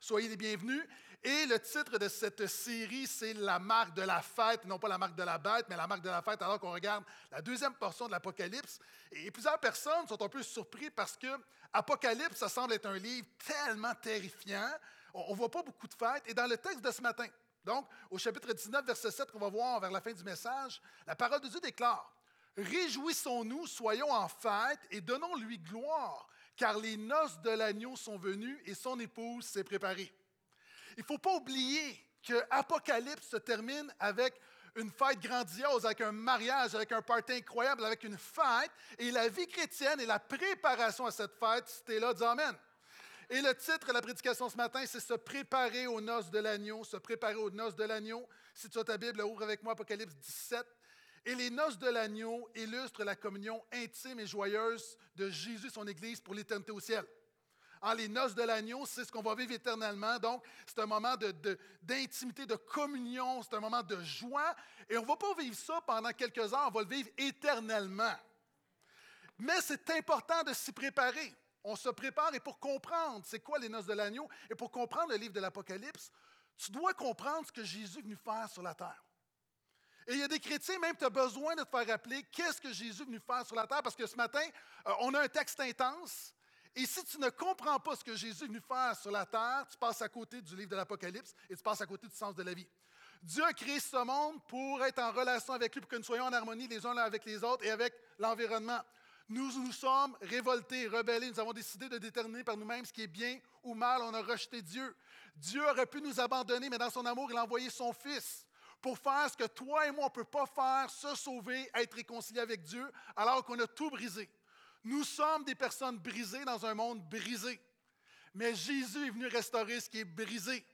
soyez les bienvenus. Et le titre de cette série, c'est La marque de la fête, non pas la marque de la bête, mais la marque de la fête, alors qu'on regarde la deuxième portion de l'Apocalypse. Et plusieurs personnes sont un peu surpris parce que Apocalypse, ça semble être un livre tellement terrifiant. On ne voit pas beaucoup de fêtes. Et dans le texte de ce matin, donc au chapitre 19, verset 7, qu'on va voir vers la fin du message, la parole de Dieu déclare Réjouissons-nous, soyons en fête et donnons-lui gloire, car les noces de l'agneau sont venues et son épouse s'est préparée. Il ne faut pas oublier que Apocalypse se termine avec une fête grandiose, avec un mariage, avec un party incroyable, avec une fête. Et la vie chrétienne et la préparation à cette fête, c'était là, dis Amen. Et le titre de la prédication ce matin, c'est Se préparer aux noces de l'agneau, se préparer aux noces de l'agneau. Si tu as ta Bible, ouvre avec moi Apocalypse 17. Et les noces de l'agneau illustrent la communion intime et joyeuse de Jésus son Église pour l'éternité au ciel. En les noces de l'agneau, c'est ce qu'on va vivre éternellement. Donc, c'est un moment d'intimité, de, de, communion, c'est un moment de joie. Et on ne va pas vivre ça pendant quelques heures, on va le vivre éternellement. Mais c'est important de s'y préparer. On se prépare et pour comprendre c'est quoi les noces de l'agneau et pour comprendre le livre de l'Apocalypse, tu dois comprendre ce que Jésus est venu faire sur la terre. Et il y a des chrétiens, même, tu as besoin de te faire rappeler qu'est-ce que Jésus est venu faire sur la terre, parce que ce matin, euh, on a un texte intense. Et si tu ne comprends pas ce que Jésus est venu faire sur la terre, tu passes à côté du livre de l'Apocalypse et tu passes à côté du sens de la vie. Dieu a créé ce monde pour être en relation avec lui, pour que nous soyons en harmonie les uns avec les autres et avec l'environnement. Nous nous sommes révoltés, rebellés. Nous avons décidé de déterminer par nous-mêmes ce qui est bien ou mal. On a rejeté Dieu. Dieu aurait pu nous abandonner, mais dans son amour, il a envoyé son Fils pour faire ce que toi et moi, on ne peut pas faire, se sauver, être réconcilié avec Dieu, alors qu'on a tout brisé. Nous sommes des personnes brisées dans un monde brisé. Mais Jésus est venu restaurer ce qui est brisé.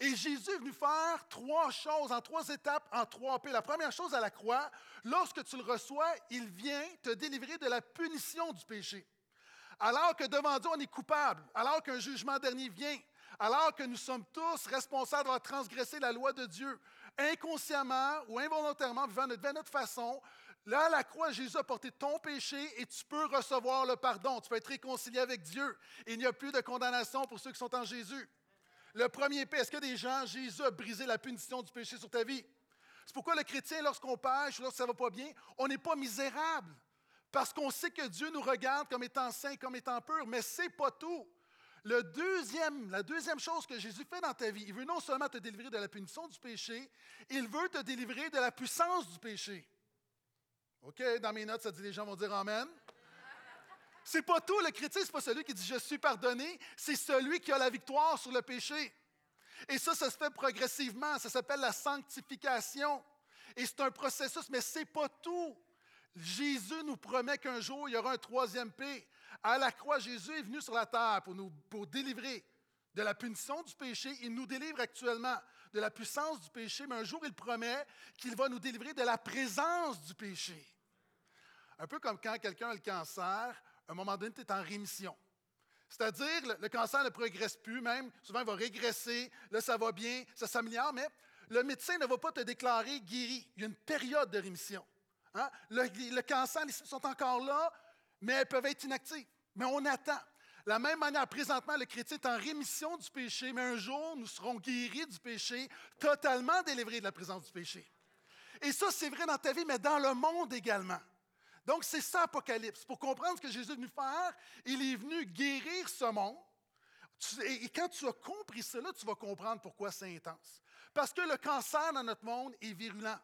Et Jésus est venu faire trois choses en trois étapes, en trois P. La première chose à la croix, lorsque tu le reçois, il vient te délivrer de la punition du péché. Alors que devant Dieu, on est coupable, alors qu'un jugement dernier vient, alors que nous sommes tous responsables d'avoir transgressé la loi de Dieu, inconsciemment ou involontairement, vivant de notre façon, là, à la croix, Jésus a porté ton péché et tu peux recevoir le pardon. Tu peux être réconcilié avec Dieu. Il n'y a plus de condamnation pour ceux qui sont en Jésus. Le premier P, est-ce que des gens, Jésus a brisé la punition du péché sur ta vie? C'est pourquoi le chrétien, lorsqu'on pêche, lorsque ça ne va pas bien, on n'est pas misérable. Parce qu'on sait que Dieu nous regarde comme étant saint, comme étant pur, mais ce n'est pas tout. La deuxième chose que Jésus fait dans ta vie, il veut non seulement te délivrer de la punition du péché, il veut te délivrer de la puissance du péché. OK, dans mes notes, ça dit les gens vont dire Amen. C'est pas tout, le chrétien, c'est pas celui qui dit je suis pardonné, c'est celui qui a la victoire sur le péché. Et ça, ça se fait progressivement, ça s'appelle la sanctification. Et c'est un processus, mais c'est pas tout. Jésus nous promet qu'un jour, il y aura un troisième P. À la croix, Jésus est venu sur la terre pour nous délivrer de la punition du péché. Il nous délivre actuellement de la puissance du péché, mais un jour, il promet qu'il va nous délivrer de la présence du péché. Un peu comme quand quelqu'un a le cancer, à un moment donné, tu es en rémission. C'est-à-dire, le cancer ne progresse plus, même souvent il va régresser, là ça va bien, ça s'améliore, mais le médecin ne va pas te déclarer guéri. Il y a une période de rémission. Hein? Le, cancer, les sont encore là, mais elles peuvent être inactives. Mais on attend. La même manière, présentement, le chrétien est en rémission du péché, mais un jour, nous serons guéris du péché, totalement délivrés de la présence du péché. Et ça, c'est vrai dans ta vie, mais dans le monde également. Donc, c'est ça, Apocalypse. Pour comprendre ce que Jésus est venu faire, il est venu guérir ce monde. Et quand tu as compris cela, tu vas comprendre pourquoi c'est intense. Parce que le cancer dans notre monde est virulent.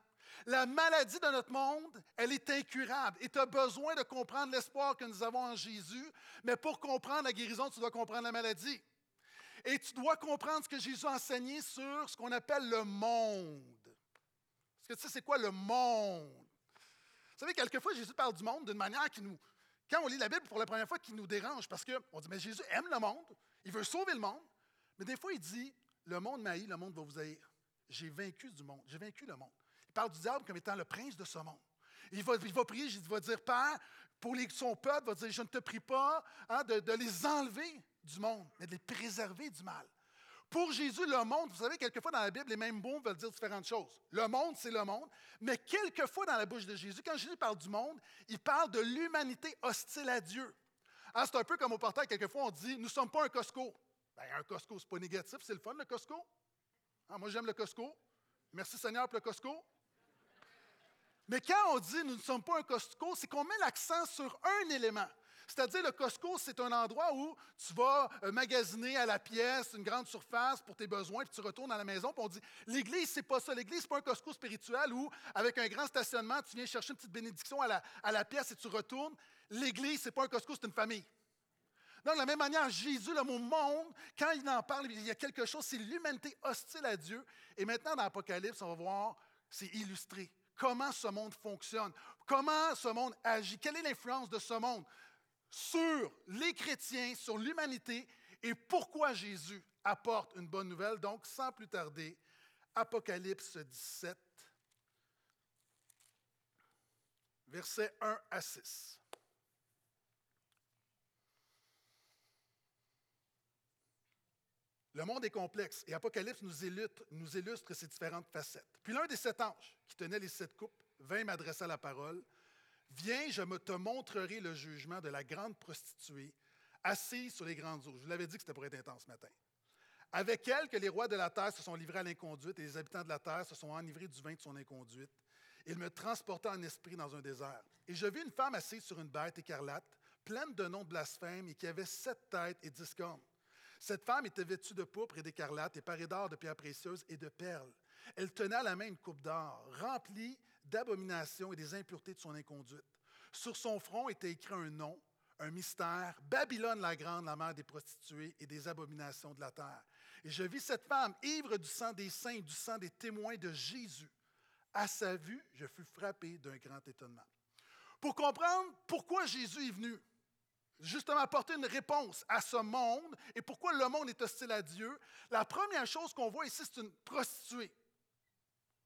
La maladie de notre monde, elle est incurable et tu as besoin de comprendre l'espoir que nous avons en Jésus, mais pour comprendre la guérison, tu dois comprendre la maladie. Et tu dois comprendre ce que Jésus a enseigné sur ce qu'on appelle le monde. Parce que tu sais, c'est quoi le monde? Vous savez, quelquefois, Jésus parle du monde d'une manière qui nous, quand on lit la Bible pour la première fois, qui nous dérange, parce qu'on dit, mais Jésus aime le monde, il veut sauver le monde, mais des fois, il dit, le monde m'haït, le monde va vous haïr. J'ai vaincu du monde, j'ai vaincu le monde. Il parle du diable comme étant le prince de ce monde. Il va, il va prier, il va dire, Père, pour les, son peuple, il va dire, je ne te prie pas hein, de, les enlever du monde, mais de les préserver du mal. Pour Jésus, le monde, vous savez, quelquefois dans la Bible, les mêmes mots veulent dire différentes choses. Le monde, c'est le monde, mais quelquefois dans la bouche de Jésus, quand Jésus parle du monde, il parle de l'humanité hostile à Dieu. Hein, c'est un peu comme au portail, quelquefois on dit, nous ne sommes pas un Costco. Ben, un Costco, ce n'est pas négatif, c'est le fun, le Costco. Ah, moi, j'aime le Costco. Merci Seigneur pour le Costco. Mais quand on dit nous ne sommes pas un Costco, c'est qu'on met l'accent sur un élément. C'est-à-dire, le Costco, c'est un endroit où tu vas euh, magasiner à la pièce une grande surface pour tes besoins, puis tu retournes à la maison, puis on dit l'Église, c'est pas ça. L'Église, c'est pas un Costco spirituel où, avec un grand stationnement, tu viens chercher une petite bénédiction à la, à la pièce et tu retournes. L'Église, c'est pas un Costco, c'est une famille. Donc, de la même manière, Jésus, le mot monde, quand il en parle, il y a quelque chose, c'est l'humanité hostile à Dieu. Et maintenant, dans l'Apocalypse, on va voir, c'est illustré. Comment ce monde fonctionne, comment ce monde agit, quelle est l'influence de ce monde sur les chrétiens, sur l'humanité? Et pourquoi Jésus apporte une bonne nouvelle? Donc, sans plus tarder, Apocalypse 17, versets 1 à 6. Le monde est complexe et Apocalypse nous illustre, ses différentes facettes. Puis l'un des sept anges qui tenait les sept coupes vint m'adresser la parole. Viens, je te montrerai le jugement de la grande prostituée assise sur les grandes eaux. Je vous l'avais dit que c'était pour être intense ce matin. Avec elle que les rois de la terre se sont livrés à l'inconduite et les habitants de la terre se sont enivrés du vin de son inconduite. Il me transporta en esprit dans un désert. Et je vis une femme assise sur une bête écarlate, pleine de noms de blasphème et qui avait sept têtes et dix cornes. Cette femme était vêtue de pourpre et d'écarlate et parée d'or, de pierres précieuses et de perles. Elle tenait à la main une coupe d'or, remplie d'abominations et des impuretés de son inconduite. Sur son front était écrit un nom, un mystère, Babylone la grande, la mère des prostituées et des abominations de la terre. Et je vis cette femme, ivre du sang des saints du sang des témoins de Jésus. À sa vue, je fus frappé d'un grand étonnement. Pour comprendre pourquoi Jésus est venu, justement apporter une réponse à ce monde et pourquoi le monde est hostile à Dieu, la première chose qu'on voit ici, c'est une prostituée.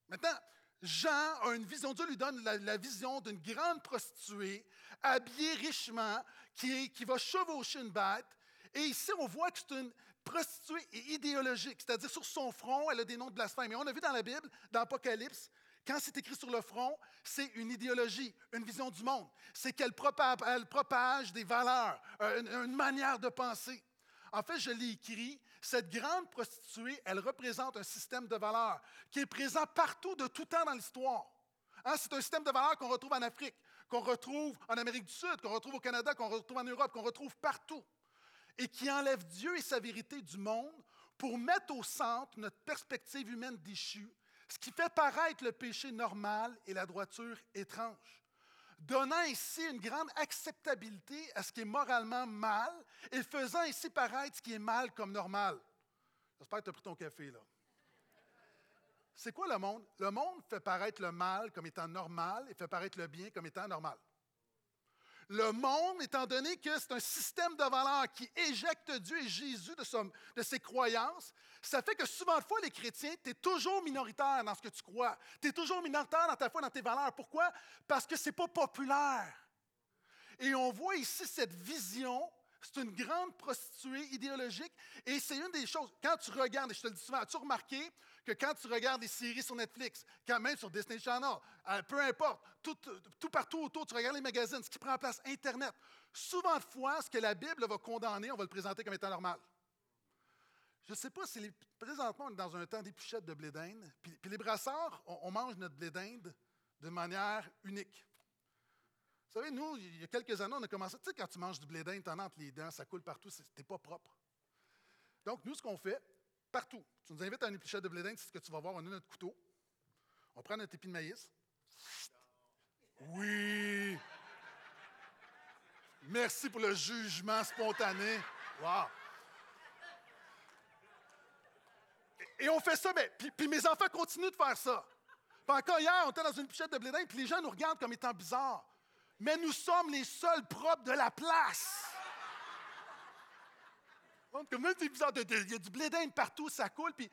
Maintenant, Jean a une vision, Dieu lui donne la, vision d'une grande prostituée habillée richement qui, va chevaucher une bête. Et ici, on voit que c'est une prostituée idéologique, c'est-à-dire sur son front, elle a des noms de blasphème. Et on a vu dans la Bible, dans l'Apocalypse, quand c'est écrit sur le front, c'est une idéologie, une vision du monde. C'est qu'elle propage, des valeurs, euh, une, manière de penser. En fait, je l'ai écrit, cette grande prostituée, elle représente un système de valeurs qui est présent partout de tout temps dans l'histoire. Hein, c'est un système de valeurs qu'on retrouve en Afrique, qu'on retrouve en Amérique du Sud, qu'on retrouve au Canada, qu'on retrouve en Europe, qu'on retrouve partout. Et qui enlève Dieu et sa vérité du monde pour mettre au centre notre perspective humaine déchue ce qui fait paraître le péché normal et la droiture étrange, donnant ainsi une grande acceptabilité à ce qui est moralement mal et faisant ainsi paraître ce qui est mal comme normal. J'espère que tu as pris ton café là. C'est quoi le monde? Le monde fait paraître le mal comme étant normal et fait paraître le bien comme étant normal. Le monde, étant donné que c'est un système de valeurs qui éjecte Dieu et Jésus de, ses croyances, ça fait que souvent fois, les chrétiens, tu es toujours minoritaire dans ce que tu crois. Tu es toujours minoritaire dans ta foi, dans tes valeurs. Pourquoi? Parce que ce n'est pas populaire. Et on voit ici cette vision c'est une grande prostituée idéologique et c'est une des choses, quand tu regardes, et je te le dis souvent, as-tu remarqué que quand tu regardes des séries sur Netflix, quand même sur Disney Channel, euh, peu importe, tout, tout, partout autour, tu regardes les magazines, ce qui prend en place, Internet, souvent de fois, ce que la Bible va condamner, on va le présenter comme étant normal. Je ne sais pas si présentement, on est dans un temps d'épluchette de blé d'Inde, puis, les brasseurs, on, mange notre blé d'Inde de manière unique. Vous savez, nous, il y a quelques années, on a commencé, tu sais, quand tu manges du blé d'Inde, tu en entre les dents, ça coule partout, c'était pas propre. Donc, nous, ce qu'on fait, partout, tu nous invites à une épluchette de blé d'Inde, c'est ce que tu vas voir, on a notre couteau, on prend notre épi de maïs. Oui! Merci pour le jugement spontané. Wow! Et on fait ça, mais puis, mes enfants continuent de faire ça. Encore hier, on était dans une épluchette de blé d'Inde, puis les gens nous regardent comme étant bizarres mais nous sommes les seuls propres de la place. Comme c'est bizarre, il y a du blé d'Inde partout, ça coule. Puis,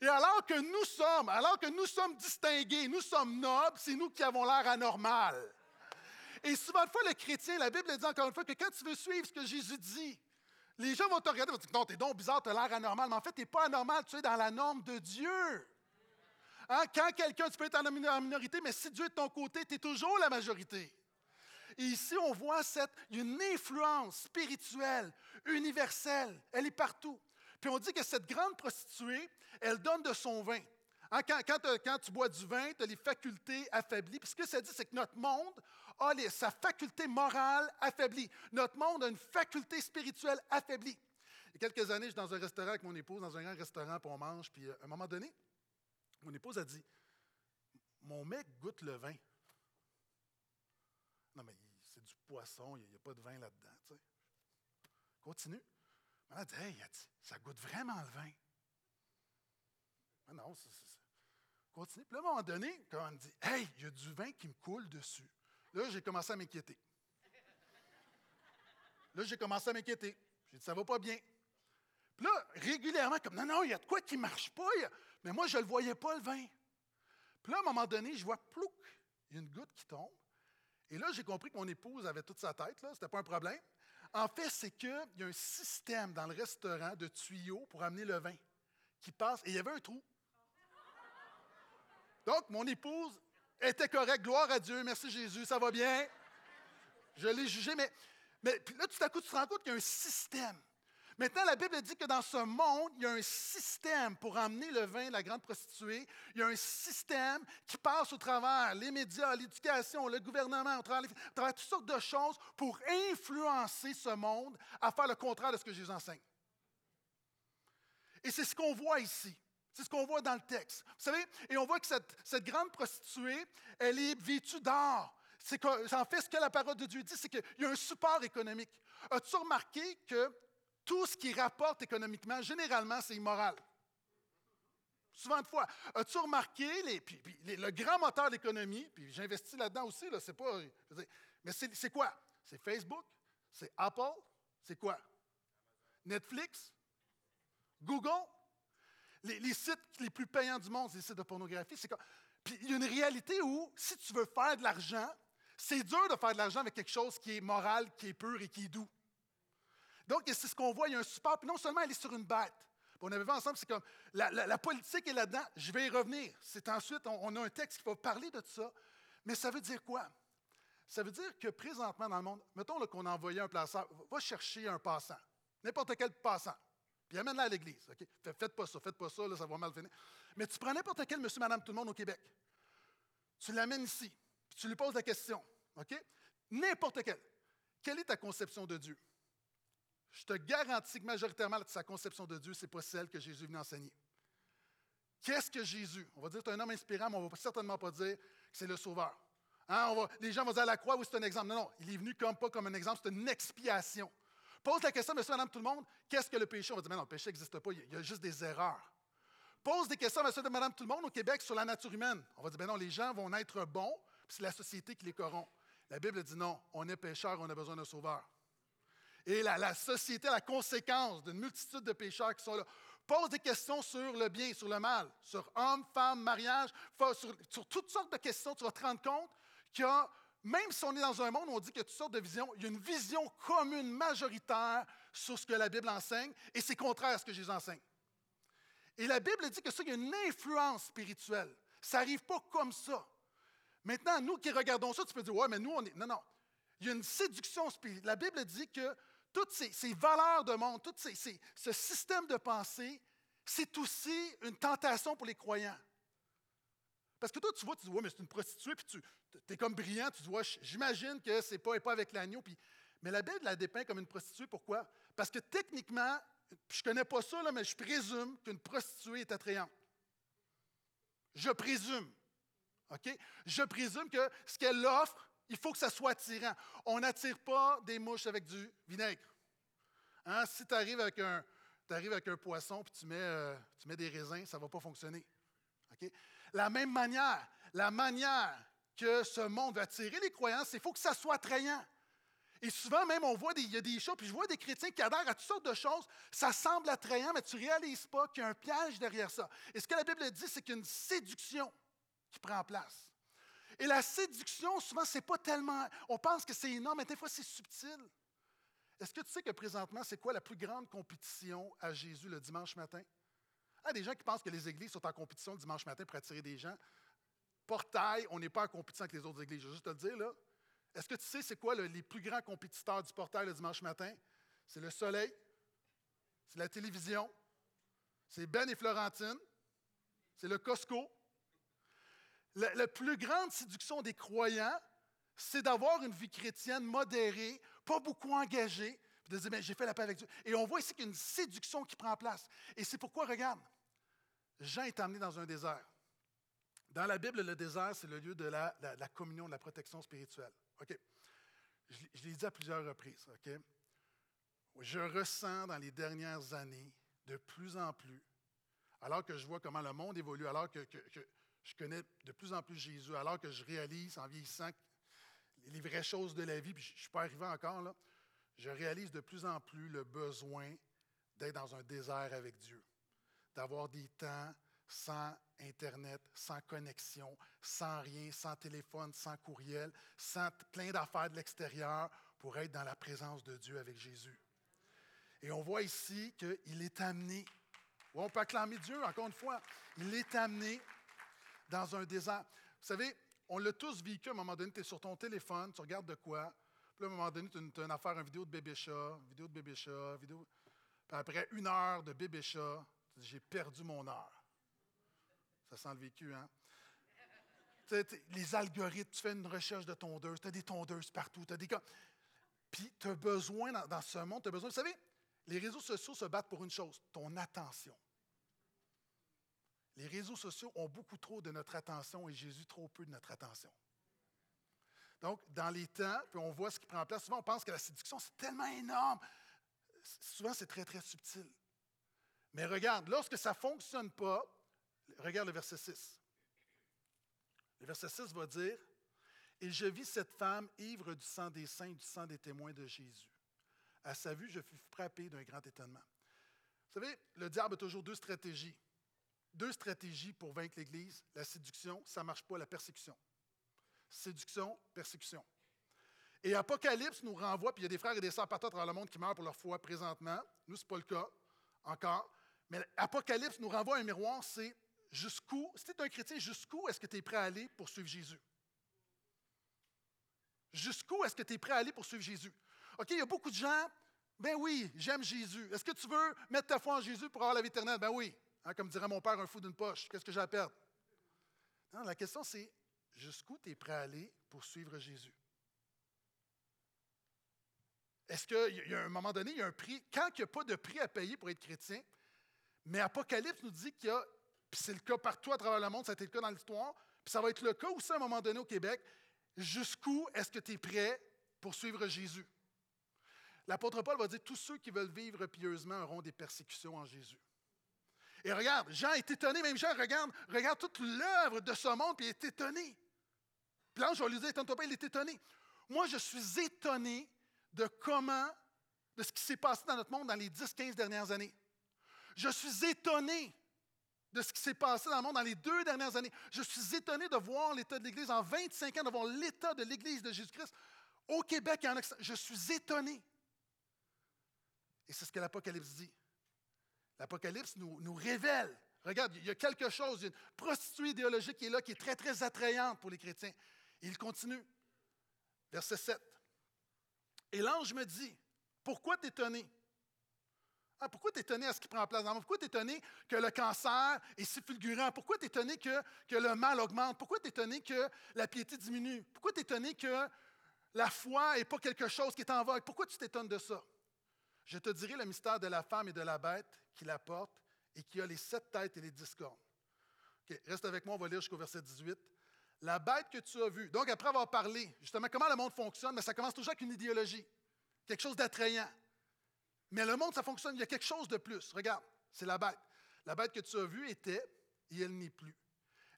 et alors que nous sommes, alors que nous sommes distingués, nous sommes nobles, c'est nous qui avons l'air anormal. Et souvent de fois, le chrétien, la Bible dit encore une fois que quand tu veux suivre ce que Jésus dit, les gens vont te regarder et vont te dire Non, t'es donc bizarre, tu as l'air anormal. Mais en fait, tu n'es pas anormal, tu es dans la norme de Dieu. Hein? Quand quelqu'un, tu peux être en minorité, mais si Dieu est de ton côté, tu es toujours la majorité. Et ici, on voit une influence spirituelle, universelle. Elle est partout. Puis on dit que cette grande prostituée, elle donne de son vin. Hein, quand, quand, tu bois du vin, tu as les facultés affaiblies. Puis ce que ça dit, c'est que notre monde a sa faculté morale affaiblie. Notre monde a une faculté spirituelle affaiblie. Il y a quelques années, je suis dans un restaurant avec mon épouse, dans un grand restaurant, puis on mange. Puis euh, à un moment donné, mon épouse a dit Mon mec goûte le vin. Non, mais du poisson, il n'y a, pas de vin là-dedans. Continue. Elle a dit Hey, ça goûte vraiment le vin. Ah non, c'est Continue. Puis là, à un moment donné, quand on me dit Hey, il y a du vin qui me coule dessus. Là, j'ai commencé à m'inquiéter. Là, j'ai commencé à m'inquiéter. J'ai dit Ça va pas bien. Puis là, régulièrement, comme non, non, il y a de quoi qui ne marche pas. Mais moi, je ne le voyais pas, le vin. Puis là, à un moment donné, je vois plouc, il y a une goutte qui tombe. Et là, j'ai compris que mon épouse avait toute sa tête, ce n'était pas un problème. En fait, c'est qu'il y a un système dans le restaurant de tuyaux pour amener le vin qui passe, et il y avait un trou. Donc, mon épouse était correcte. Gloire à Dieu. Merci Jésus. Ça va bien. Je l'ai jugé. Mais, mais là, tout à coup, tu te rends compte qu'il y a un système. Maintenant, la Bible dit que dans ce monde, il y a un système pour amener le vin, la grande prostituée. Il y a un système qui passe au travers les médias, l'éducation, le gouvernement, au travers, au travers toutes sortes de choses pour influencer ce monde à faire le contraire de ce que Jésus enseigne. Et c'est ce qu'on voit ici. C'est ce qu'on voit dans le texte. Vous savez, et on voit que cette, cette grande prostituée, elle est vêtue d'or. C'est en fait, ce que la parole de Dieu dit, c'est qu'il y a un support économique. As-tu remarqué que tout ce qui rapporte économiquement, généralement, c'est immoral? Souvent de fois. As-tu remarqué les, le grand moteur de l'économie, puis j'investis là-dedans aussi, là, c'est pas. mais c'est quoi? C'est Facebook, c'est Apple, c'est quoi? Netflix, Google, les, sites les plus payants du monde, c'est les sites de pornographie. C'est Puis il y a une réalité où, si tu veux faire de l'argent, c'est dur de faire de l'argent avec quelque chose qui est moral, qui est pur et qui est doux. Donc, c'est ce qu'on voit, il y a un support. Puis non seulement elle est sur une bête. on avait vu ensemble, c'est comme la, politique est là-dedans. Je vais y revenir. C'est ensuite, on, a un texte qui va parler de ça. Mais ça veut dire quoi? Ça veut dire que présentement dans le monde, mettons qu'on a envoyé un placeur, va chercher un passant, n'importe quel passant. Puis amène-la à l'église. Faites pas ça, faites pas ça, là, ça va mal finir. Mais tu prends n'importe quel monsieur, madame, tout le monde au Québec. Tu l'amènes ici, puis tu lui poses la question. OK? N'importe quel. Quelle est ta conception de Dieu? Je te garantis que majoritairement, sa conception de Dieu, ce n'est pas celle que Jésus est venu enseigner. Qu'est-ce que Jésus? On va dire que c'est un homme inspirant, mais on ne va certainement pas dire que c'est le sauveur. Hein, les gens vont dire à la croix, oui, c'est un exemple. Non, non, il est venu comme pas comme un exemple, c'est une expiation. Pose la question, monsieur, madame, tout le monde, qu'est-ce que le péché? On va dire, mais non, le péché n'existe pas, il y a juste des erreurs. Pose des questions, monsieur, madame, tout le monde au Québec sur la nature humaine. On va dire, ben non, les gens vont naître bons, puis c'est la société qui les corrompt. La Bible dit non, on est pécheur, on a besoin d'un sauveur. Et la, société la conséquence d'une multitude de pécheurs qui sont là. Pose des questions sur le bien, sur le mal, sur homme, femme, mariage, sur, sur toutes sortes de questions. Tu vas te rendre compte qu'il y a même si on est dans un monde où on dit qu'il y a toutes sortes de visions, il y a une vision commune, majoritaire sur ce que la Bible enseigne, et c'est contraire à ce que Jésus enseigne. Et la Bible dit que ça, il y a une influence spirituelle. Ça n'arrive pas comme ça. Maintenant, nous qui regardons ça, tu peux dire, ouais, mais nous, on est. Non, non. Il y a une séduction spirituelle. La Bible dit que toutes ces, valeurs de monde, tout ce système de pensée, c'est aussi une tentation pour les croyants. Parce que toi, tu vois, tu dis, ouais, mais c'est une prostituée, puis tu es comme brillant, tu dis, j'imagine que c'est pas, pas avec l'agneau. Puis, mais la Bible la dépeint comme une prostituée. Pourquoi? Parce que techniquement, je connais pas ça, là, mais je présume qu'une prostituée est attrayante. Je présume. OK? Je présume que ce qu'elle offre, il faut que ça soit attirant. On n'attire pas des mouches avec du vinaigre. Hein? Si tu arrives avec un, avec un poisson et tu mets, euh, tu mets des raisins, ça ne va pas fonctionner. La même manière, la manière que ce monde va attirer les croyances, il faut que ça soit attrayant. Et souvent, même, on voit des, il y a des choses, puis je vois des chrétiens qui adhèrent à toutes sortes de choses. Ça semble attrayant, mais tu ne réalises pas qu'il y a un piège derrière ça. Et ce que la Bible dit, c'est qu'il y a une séduction qui prend place. Et la séduction, souvent, c'est pas tellement. On pense que c'est énorme, mais des fois, c'est subtil. Est-ce que tu sais que présentement, c'est quoi la plus grande compétition à Jésus le dimanche matin? Il y a des gens qui pensent que les églises sont en compétition le dimanche matin pour attirer des gens. Portail, on n'est pas en compétition avec les autres églises. Je vais juste te le dire, là. Est-ce que tu sais c'est quoi les plus grands compétiteurs du portail le dimanche matin? C'est le soleil, c'est la télévision, c'est Ben et Florentine, c'est le Costco. La, plus grande séduction des croyants, c'est d'avoir une vie chrétienne modérée, pas beaucoup engagée, puis de dire, j'ai fait la paix avec Dieu. Et on voit ici qu'il une séduction qui prend place. Et c'est pourquoi, regarde, Jean est amené dans un désert. Dans la Bible, le désert, c'est le lieu de la, communion, de la protection spirituelle. OK? Je, je l'ai dit à plusieurs reprises. OK? Je ressens dans les dernières années de plus en plus, alors que je vois comment le monde évolue, alors que, je connais de plus en plus Jésus, alors que je réalise en vieillissant les vraies choses de la vie, puis je ne suis pas arrivé encore je réalise de plus en plus le besoin d'être dans un désert avec Dieu, d'avoir des temps sans Internet, sans connexion, sans rien, sans téléphone, sans courriel, sans plein d'affaires de l'extérieur pour être dans la présence de Dieu avec Jésus. Et on voit ici qu'il est amené, on peut acclamer Dieu encore une fois, il est amené dans un désert. Vous savez, on l'a tous vécu à un moment donné, tu es sur ton téléphone, tu regardes de quoi, puis à un moment donné, tu as une, affaire, une vidéo de bébé chat, une vidéo de bébé chat, vidéo. Puis après une heure de bébé chat, tu dis, j'ai perdu mon heure. Ça sent le vécu, hein? les algorithmes, tu fais une recherche de tondeuses, tu as des tondeuses partout, tu as des. Puis tu as besoin, dans, dans ce monde, tu as besoin. Vous savez, les réseaux sociaux se battent pour une chose, ton attention. Les réseaux sociaux ont beaucoup trop de notre attention et Jésus trop peu de notre attention. Donc, dans les temps, puis on voit ce qui prend place, souvent on pense que la séduction, c'est tellement énorme. Souvent, c'est très, très subtil. Mais regarde, lorsque ça ne fonctionne pas, regarde le verset 6. Le verset 6 va dire Et je vis cette femme ivre du sang des saints du sang des témoins de Jésus. À sa vue, je fus frappé d'un grand étonnement. Vous savez, le diable a toujours deux stratégies. Deux stratégies pour vaincre l'Église. La séduction, ça ne marche pas, la persécution. Séduction, persécution. Et Apocalypse nous renvoie, puis il y a des frères et des sœurs partout dans le monde qui meurent pour leur foi présentement. Nous, ce n'est pas le cas encore. Mais Apocalypse nous renvoie à un miroir, c'est jusqu'où, si tu es un chrétien, jusqu'où est-ce que tu es prêt à aller pour suivre Jésus? Jusqu'où est-ce que tu es prêt à aller pour suivre Jésus? OK, il y a beaucoup de gens, ben oui, j'aime Jésus. Est-ce que tu veux mettre ta foi en Jésus pour avoir la vie éternelle? Ben oui. Hein, comme dirait mon père, un fou d'une poche. Qu'est-ce que j'ai à perdre? Non, la question, c'est jusqu'où tu es prêt à aller pour suivre Jésus? Est-ce qu'il y a un moment donné, il y a un prix? Quand il n'y a pas de prix à payer pour être chrétien, mais Apocalypse nous dit qu'il y a, puis c'est le cas partout à travers le monde, ça a été le cas dans l'histoire, puis ça va être le cas aussi à un moment donné au Québec, jusqu'où est-ce que tu es prêt pour suivre Jésus? L'apôtre Paul va dire tous ceux qui veulent vivre pieusement auront des persécutions en Jésus. Et regarde, Jean est étonné, même Jean regarde, regarde toute l'œuvre de ce monde, puis il est étonné. Puis je vais lui dire, étonne-toi pas, il est étonné. Moi, je suis étonné de comment, de ce qui s'est passé dans notre monde dans les 10-15 dernières années. Je suis étonné de ce qui s'est passé dans le monde dans les deux dernières années. Je suis étonné de voir l'état de l'Église en 25 ans, de voir l'état de l'Église de Jésus-Christ au Québec et en Occident. Je suis étonné. Et c'est ce que l'Apocalypse dit. L'Apocalypse nous, révèle. Regarde, il y a quelque chose, une prostituée idéologique qui est là, qui est très, très attrayante pour les chrétiens. il continue. Verset 7. Et l'ange me dit, pourquoi t'étonner? Ah, pourquoi t'étonner à ce qui prend place dans le monde? Pourquoi t'étonner que le cancer est si fulgurant? Pourquoi t'étonner que, que le mal augmente? Pourquoi t'étonner que la piété diminue? Pourquoi t'étonner que la foi n'est pas quelque chose qui est en vogue? Pourquoi tu t'étonnes de ça? Je te dirai le mystère de la femme et de la bête qui la porte et qui a les sept têtes et les dix cornes. reste avec moi, on va lire jusqu'au verset 18. La bête que tu as vue. Donc, après avoir parlé, justement, comment le monde fonctionne, mais ça commence toujours avec une idéologie, quelque chose d'attrayant. Mais le monde, ça fonctionne, il y a quelque chose de plus. Regarde, c'est la bête. La bête que tu as vue était, et elle n'est plus.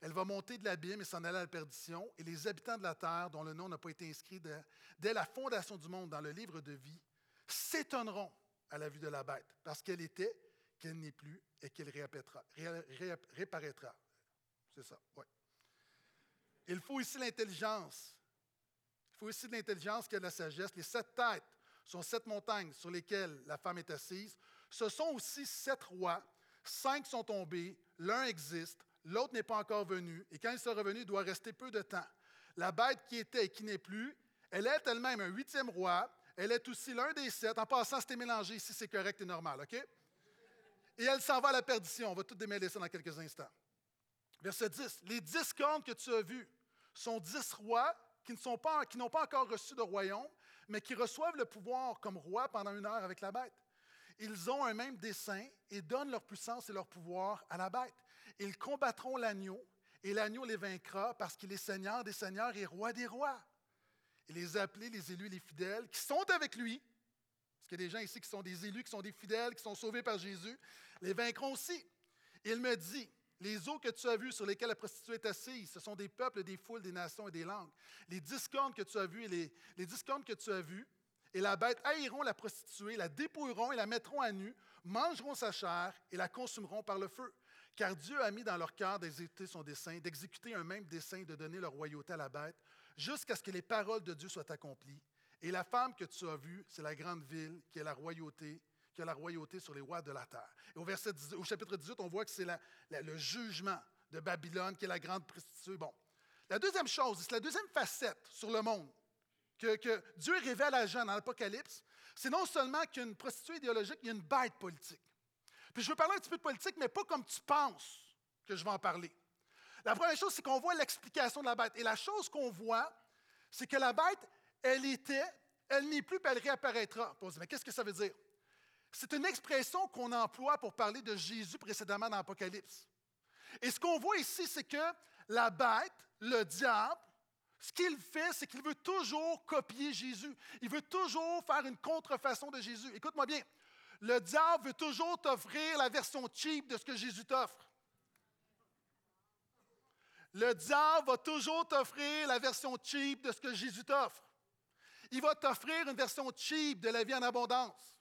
Elle va monter de l'abîme et s'en aller à la perdition, et les habitants de la terre, dont le nom n'a pas été inscrit dès la fondation du monde dans le livre de vie, s'étonneront à la vue de la bête, parce qu'elle était, qu'elle n'est plus et qu'elle réapparaîtra. C'est ça, oui. Il faut ici l'intelligence. Il faut ici de l'intelligence que la sagesse. Les sept têtes sont sept montagnes sur lesquelles la femme est assise. Ce sont aussi sept rois. Cinq sont tombés, l'un existe, l'autre n'est pas encore venu, et quand il sera revenu, il doit rester peu de temps. La bête qui était et qui n'est plus, elle est elle-même un huitième roi, elle est aussi l'un des sept. En passant, c'était mélangé ici, c'est correct et normal, OK? et elle s'en va à la perdition. On va tout démêler ça dans quelques instants. Verset 10. Les dix cornes que tu as vues sont dix rois qui n'ont pas, pas encore reçu de royaume, mais qui reçoivent le pouvoir comme roi pendant une heure avec la bête. Ils ont un même dessein et donnent leur puissance et leur pouvoir à la bête. Ils combattront l'agneau et l'agneau les vaincra parce qu'il est Seigneur des seigneurs et roi des rois. Et les appelés, les élus, les fidèles qui sont avec lui, parce qu'il y a des gens ici qui sont des élus, qui sont des fidèles, qui sont sauvés par Jésus, les vaincront aussi. Il me dit, les eaux que tu as vues sur lesquelles la prostituée est assise, ce sont des peuples, des foules, des nations et des langues. Les discordes que tu as vues, les, les discordes que tu as vues, et la bête haïront la prostituée, la dépouilleront et la mettront à nu, mangeront sa chair et la consumeront par le feu. Car Dieu a mis dans leur cœur d'exécuter son dessein, d'exécuter un même dessein de donner leur royauté à la bête, jusqu'à ce que les paroles de Dieu soient accomplies. Et la femme que tu as vue, c'est la grande ville qui a la royauté, qui a la royauté sur les rois de la terre. Et au, chapitre 18, on voit que c'est le jugement de Babylone qui est la grande prostituée. Bon. La deuxième chose, c'est la deuxième facette sur le monde que, que Dieu révèle à Jean dans l'Apocalypse, c'est non seulement qu'une prostituée idéologique, il y a une bête politique. Puis je veux parler un petit peu de politique, mais pas comme tu penses que je vais en parler. La première chose, c'est qu'on voit l'explication de la bête. Et la chose qu'on voit, c'est que la bête, elle était, elle n'est plus, puis elle réapparaîtra. mais qu'est-ce que ça veut dire? C'est une expression qu'on emploie pour parler de Jésus précédemment dans l'Apocalypse. Et ce qu'on voit ici, c'est que la bête, le diable, ce qu'il fait, c'est qu'il veut toujours copier Jésus. Il veut toujours faire une contrefaçon de Jésus. Écoute-moi bien. Le diable veut toujours t'offrir la version cheap de ce que Jésus t'offre. Le diable va toujours t'offrir la version cheap de ce que Jésus t'offre. Il va t'offrir une version cheap de la vie en abondance.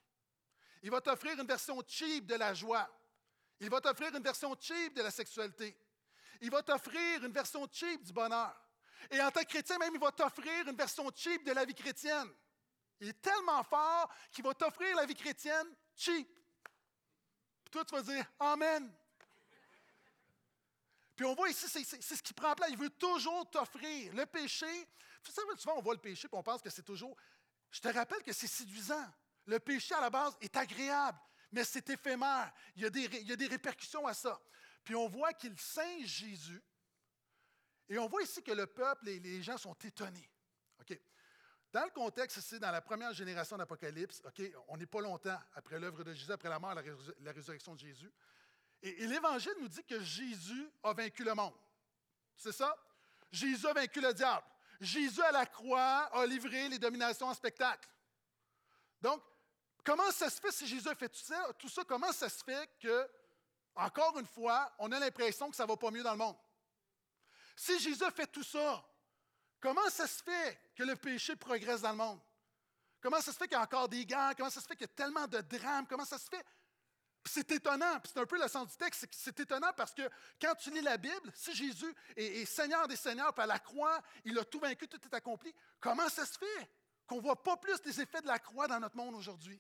Il va t'offrir une version cheap de la joie. Il va t'offrir une version cheap de la sexualité. Il va t'offrir une version cheap du bonheur. Et en tant que chrétien, même, il va t'offrir une version cheap de la vie chrétienne. Il est tellement fort qu'il va t'offrir la vie chrétienne cheap. Puis toi, tu vas dire Amen. Puis on voit ici, c'est ce qui prend place. Il veut toujours t'offrir. Le péché, vous savez, souvent on voit le péché et on pense que c'est toujours. Je te rappelle que c'est séduisant. Le péché, à la base, est agréable, mais c'est éphémère. Il y, a des, il y a des répercussions à ça. Puis on voit qu'il singe Jésus et on voit ici que le peuple et les gens sont étonnés. Dans le contexte, c'est dans la première génération d'Apocalypse. On n'est pas longtemps après l'œuvre de Jésus, après la mort la, résurrection de Jésus. Et, l'Évangile nous dit que Jésus a vaincu le monde. C'est ça? Jésus a vaincu le diable. Jésus à la croix a livré les dominations en spectacle. Donc, comment ça se fait si Jésus a fait tout ça, tout ça? Comment ça se fait que, encore une fois, on a l'impression que ça ne va pas mieux dans le monde? Si Jésus fait tout ça, comment ça se fait que le péché progresse dans le monde? Comment ça se fait qu'il y a encore des guerres? Comment ça se fait qu'il y a tellement de drames? Comment ça se fait? C'est étonnant, c'est un peu le sens du texte, c'est étonnant parce que quand tu lis la Bible, si Jésus est, Seigneur des Seigneurs, puis à la croix, il a tout vaincu, tout est accompli, comment ça se fait qu'on ne voit pas plus les effets de la croix dans notre monde aujourd'hui?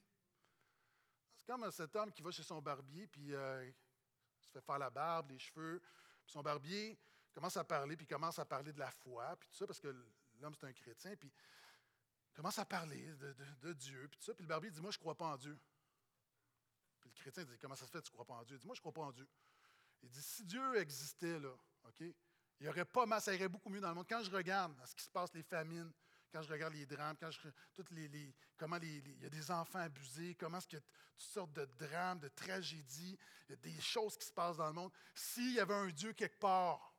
C'est comme cet homme qui va chez son barbier, puis euh, il se fait faire la barbe, les cheveux, puis son barbier, commence à parler, puis commence à parler de la foi, puis tout ça, parce que l'homme, c'est un chrétien, puis commence à parler de, Dieu, puis tout ça. Puis le barbier dit, moi, je ne crois pas en Dieu. Puis le chrétien dit, comment ça se fait, tu ne crois pas en Dieu? Il dit, moi, je ne crois pas en Dieu. Il dit, si Dieu existait, là, OK, il y aurait pas mal, ça irait beaucoup mieux dans le monde. Quand je regarde ce qui se passe, les famines, quand je regarde les drames, quand je toutes les, comment il y a des enfants abusés, comment est-ce y a toutes sortes de drames, de tragédies, il y a des choses qui se passent dans le monde. S'il y avait un Dieu quelque part,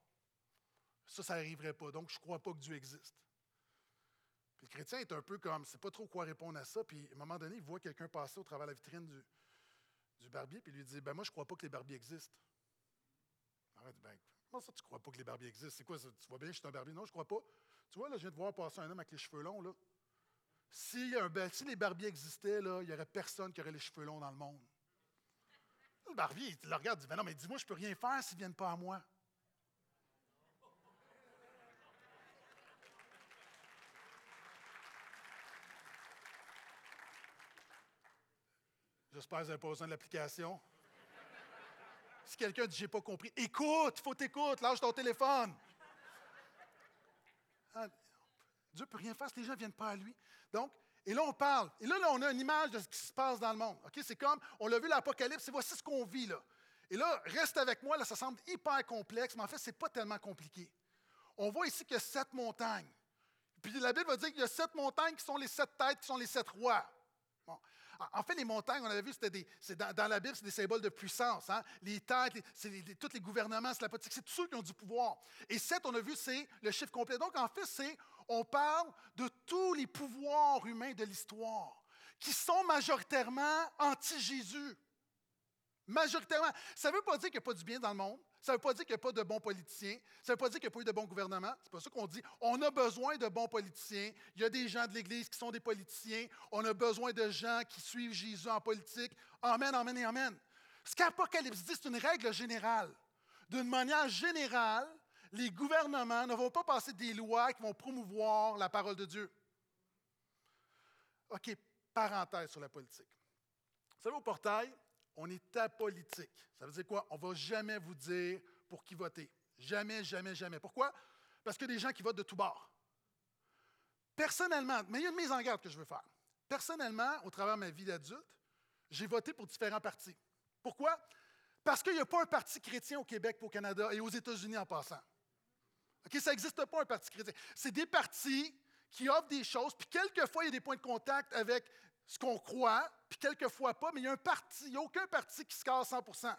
ça, ça n'arriverait pas. Donc, je ne crois pas que Dieu existe. Puis le chrétien est un peu comme, ne sait pas trop quoi répondre à ça. Puis à un moment donné, il voit quelqu'un passer au travers de la vitrine du, du barbier, puis il lui dit ben Moi, je ne crois pas que les barbiers existent. Arrête, ben, comment ça, tu ne crois pas que les barbiers existent? C'est quoi Tu vois bien, je suis un barbier? Non, je ne crois pas. Tu vois, là, je viens de voir passer un homme avec les cheveux longs. Là. Si, si les barbiers existaient, là, il n'y aurait personne qui aurait les cheveux longs dans le monde. Le barbier, il le regarde, il dit ben Non, mais dis-moi, je ne peux rien faire s'ils ne viennent pas à moi. J'espère que vous n'avez pas besoin de l'application. Si quelqu'un dit J'ai pas compris, écoute, faut t'écouter, lâche ton téléphone. Ah, Dieu ne peut rien faire si les gens ne viennent pas à lui. Donc, Et là, on parle. Et là, là, on a une image de ce qui se passe dans le monde. C'est comme, on l'a vu l'Apocalypse, et voici ce qu'on vit là. Et là, reste avec moi, là, ça semble hyper complexe, mais en fait, ce n'est pas tellement compliqué. On voit ici qu'il y a sept montagnes. Puis la Bible va dire qu'il y a sept montagnes qui sont les sept têtes, qui sont les sept rois. En fait, les montagnes, on avait vu, c'était des, dans, la Bible, c'est des symboles de puissance. Hein. Les têtes, tous les gouvernements, c'est la politique, c'est tous ceux qui ont du pouvoir. Et sept, on a vu, c'est le chiffre complet. Donc, en fait, c'est, on parle de tous les pouvoirs humains de l'histoire qui sont majoritairement anti-Jésus. Majoritairement. Ça ne veut pas dire qu'il n'y a pas du bien dans le monde. Ça ne veut pas dire qu'il n'y a pas de bons politiciens. Ça ne veut pas dire qu'il n'y a pas eu de bons gouvernements. C'est pas ça qu'on dit. On a besoin de bons politiciens. Il y a des gens de l'Église qui sont des politiciens. On a besoin de gens qui suivent Jésus en politique. Amen, amen et amen. Ce qu'Apocalypse dit, c'est une règle générale. D'une manière générale, les gouvernements ne vont pas passer des lois qui vont promouvoir la parole de Dieu. OK, parenthèse sur la politique. Vous savez, au portail, on est apolitique. Ça veut dire quoi? On ne va jamais vous dire pour qui voter. Jamais, jamais, jamais. Pourquoi? Parce qu'il y a des gens qui votent de tout bord. Personnellement, mais il y a une mise en garde que je veux faire. Personnellement, au travers de ma vie d'adulte, j'ai voté pour différents partis. Pourquoi? Parce qu'il n'y a pas un parti chrétien au Québec, au Canada et aux États-Unis en passant. Ça n'existe pas un parti chrétien. C'est des partis qui offrent des choses, puis quelquefois, il y a des points de contact avec ce qu'on croit, puis quelquefois pas, mais il y a un parti, il n'y a aucun parti qui se casse 100%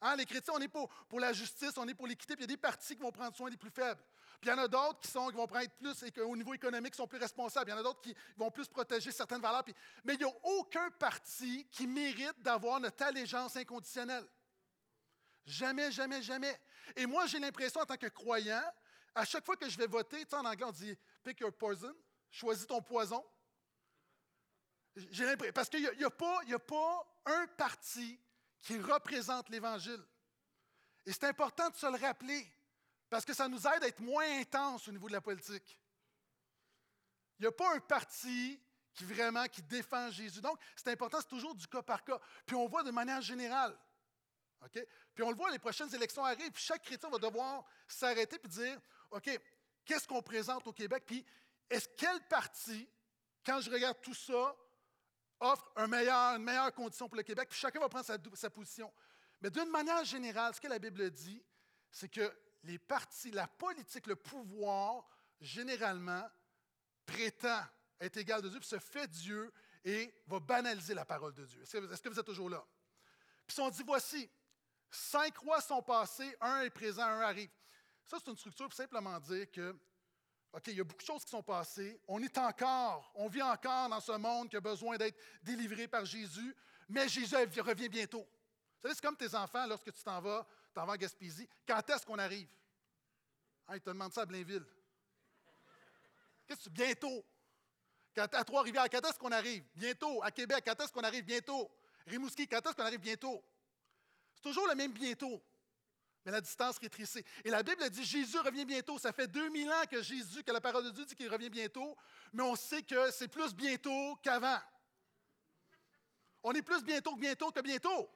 hein, Les chrétiens, on est pour, la justice, on est pour l'équité, puis il y a des partis qui vont prendre soin des plus faibles. Puis il y en a d'autres qui, qui vont prendre plus, et au niveau économique, sont plus responsables. Il y en a d'autres qui vont plus protéger certaines valeurs. mais il n'y a aucun parti qui mérite d'avoir notre allégeance inconditionnelle. Jamais, jamais, jamais. Et moi, j'ai l'impression, en tant que croyant, à chaque fois que je vais voter, en anglais, on dit pick your poison, choisis ton poison. Parce qu'il n'y a, pas, a pas un parti qui représente l'Évangile. Et c'est important de se le rappeler, parce que ça nous aide à être moins intense au niveau de la politique. Il n'y a pas un parti qui vraiment qui défend Jésus. Donc, c'est important, c'est toujours du cas par cas. Puis on voit de manière générale. Puis on le voit, les prochaines élections arrivent, puis chaque chrétien va devoir s'arrêter et dire OK, qu'est-ce qu'on présente au Québec? Puis est-ce quel parti, quand je regarde tout ça, offre une meilleure condition pour le Québec, puis chacun va prendre sa, position. Mais d'une manière générale, ce que la Bible dit, c'est que les partis, la politique, le pouvoir, généralement, prétend être égal de Dieu, puis se fait Dieu et va banaliser la parole de Dieu. Est-ce que, vous êtes toujours là? Puis on dit, voici, cinq rois sont passés, un est présent, un arrive. Ça, c'est une structure pour simplement dire que OK, il y a beaucoup de choses qui sont passées. On est encore, on vit encore dans ce monde qui a besoin d'être délivré par Jésus, mais Jésus revient bientôt. Vous savez, c'est comme tes enfants lorsque tu t'en vas, t'en vas à Gaspésie. Quand est-ce qu'on arrive? Hein, ils te demandent ça à Blainville. Qu'est-ce que bientôt? Quand, à Trois-Rivières, quand est-ce qu'on arrive? Bientôt. À Québec, quand est-ce qu'on arrive? Bientôt. Rimouski, quand est-ce qu'on arrive? Bientôt. C'est toujours le même bientôt mais la distance rétrécit. Et la Bible dit Jésus revient bientôt. Ça fait 2000 ans que Jésus, que la parole de Dieu dit qu'il revient bientôt, mais on sait que c'est plus bientôt qu'avant. On est plus bientôt que bientôt que bientôt.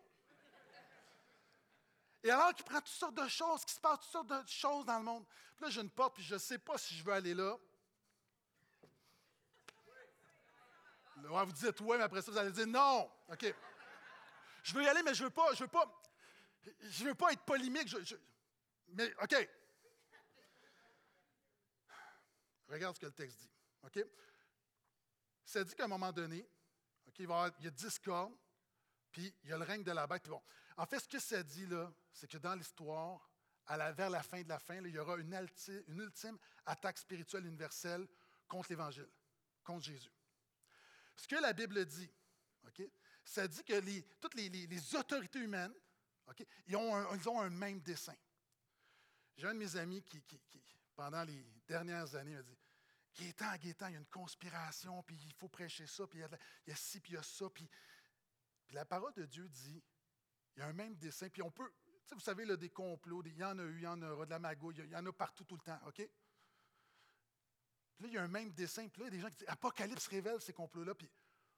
Et alors qu'il prend toutes sortes de choses, qu'il se passe toutes sortes de choses dans le monde. Puis là, j'ai une porte, puis je ne sais pas si je veux aller là. vous dites oui, mais après ça, vous allez dire non. OK. Je veux y aller, mais je ne veux pas. Je veux pas je ne veux pas être polémique, mais OK. Regarde ce que le texte dit. OK? Ça dit qu'à un moment donné, il, y, a dix cornes, puis il y a le règne de la bête. Bon. En fait, ce que ça dit, là, c'est que dans l'histoire, vers la fin de la fin, il y aura une, une, ultime attaque spirituelle universelle contre l'Évangile, contre Jésus. Ce que la Bible dit, OK, ça dit que toutes les autorités humaines ils, ont un, même dessin. J'ai un de mes amis qui, pendant les dernières années, m'a dit Gaétan, Gaétan, il y a une conspiration, puis il faut prêcher ça, puis il y a, ci, puis il y a ça. Puis, la parole de Dieu dit il y a un même dessin, puis on peut. vous savez, des complots, il y en a eu, il y en aura, de la magouille, il y en a partout tout le temps, OK? Puis là, il y a un même dessin, puis là, il y a des gens qui disent Apocalypse révèle ces complots-là. Puis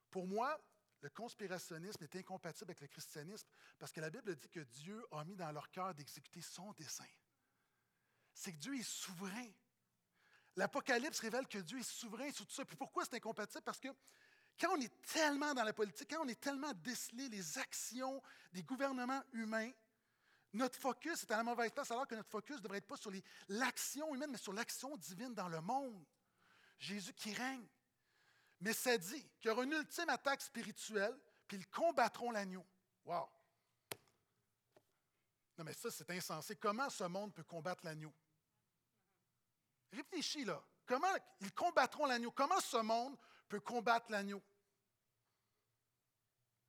pour moi, le conspirationnisme est incompatible avec le christianisme parce que la Bible dit que Dieu a mis dans leur cœur d'exécuter son dessein. C'est que Dieu est souverain. L'Apocalypse révèle que Dieu est souverain sur tout ça. Puis pourquoi c'est incompatible? Parce que quand on est tellement dans la politique, quand on est tellement décelé les actions des gouvernements humains, notre focus est à la mauvaise place, alors que notre focus devrait être pas sur l'action humaine, mais sur l'action divine dans le monde. Jésus qui règne. Mais ça dit qu'il y aura une ultime attaque spirituelle, puis ils combattront l'agneau. Wow! Non, mais ça, c'est insensé. Comment ce monde peut combattre l'agneau? Réfléchis là. Comment ils combattront l'agneau? Comment ce monde peut combattre l'agneau?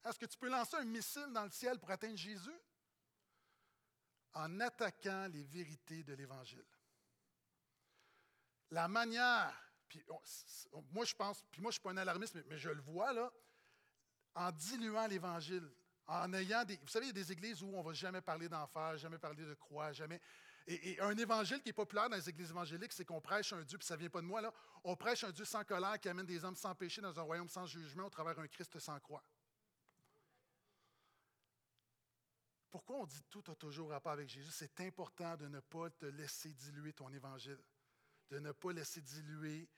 Est-ce que tu peux lancer un missile dans le ciel pour atteindre Jésus? En attaquant les vérités de l'Évangile. La manière, puis moi je pense, puis moi je ne suis pas un alarmiste, mais, je le vois là, en diluant l'Évangile, en ayant des. Vous savez, il y a des églises où on ne va jamais parler d'enfer, jamais parler de croix, jamais. Et, un évangile qui est populaire dans les églises évangéliques, c'est qu'on prêche un Dieu, puis ça ne vient pas de moi, là. On prêche un Dieu sans colère qui amène des hommes sans péché dans un royaume sans jugement au travers d'un Christ sans croix. Pourquoi on dit tout a toujours rapport avec Jésus? C'est important de ne pas te laisser diluer ton évangile, de ne pas laisser diluer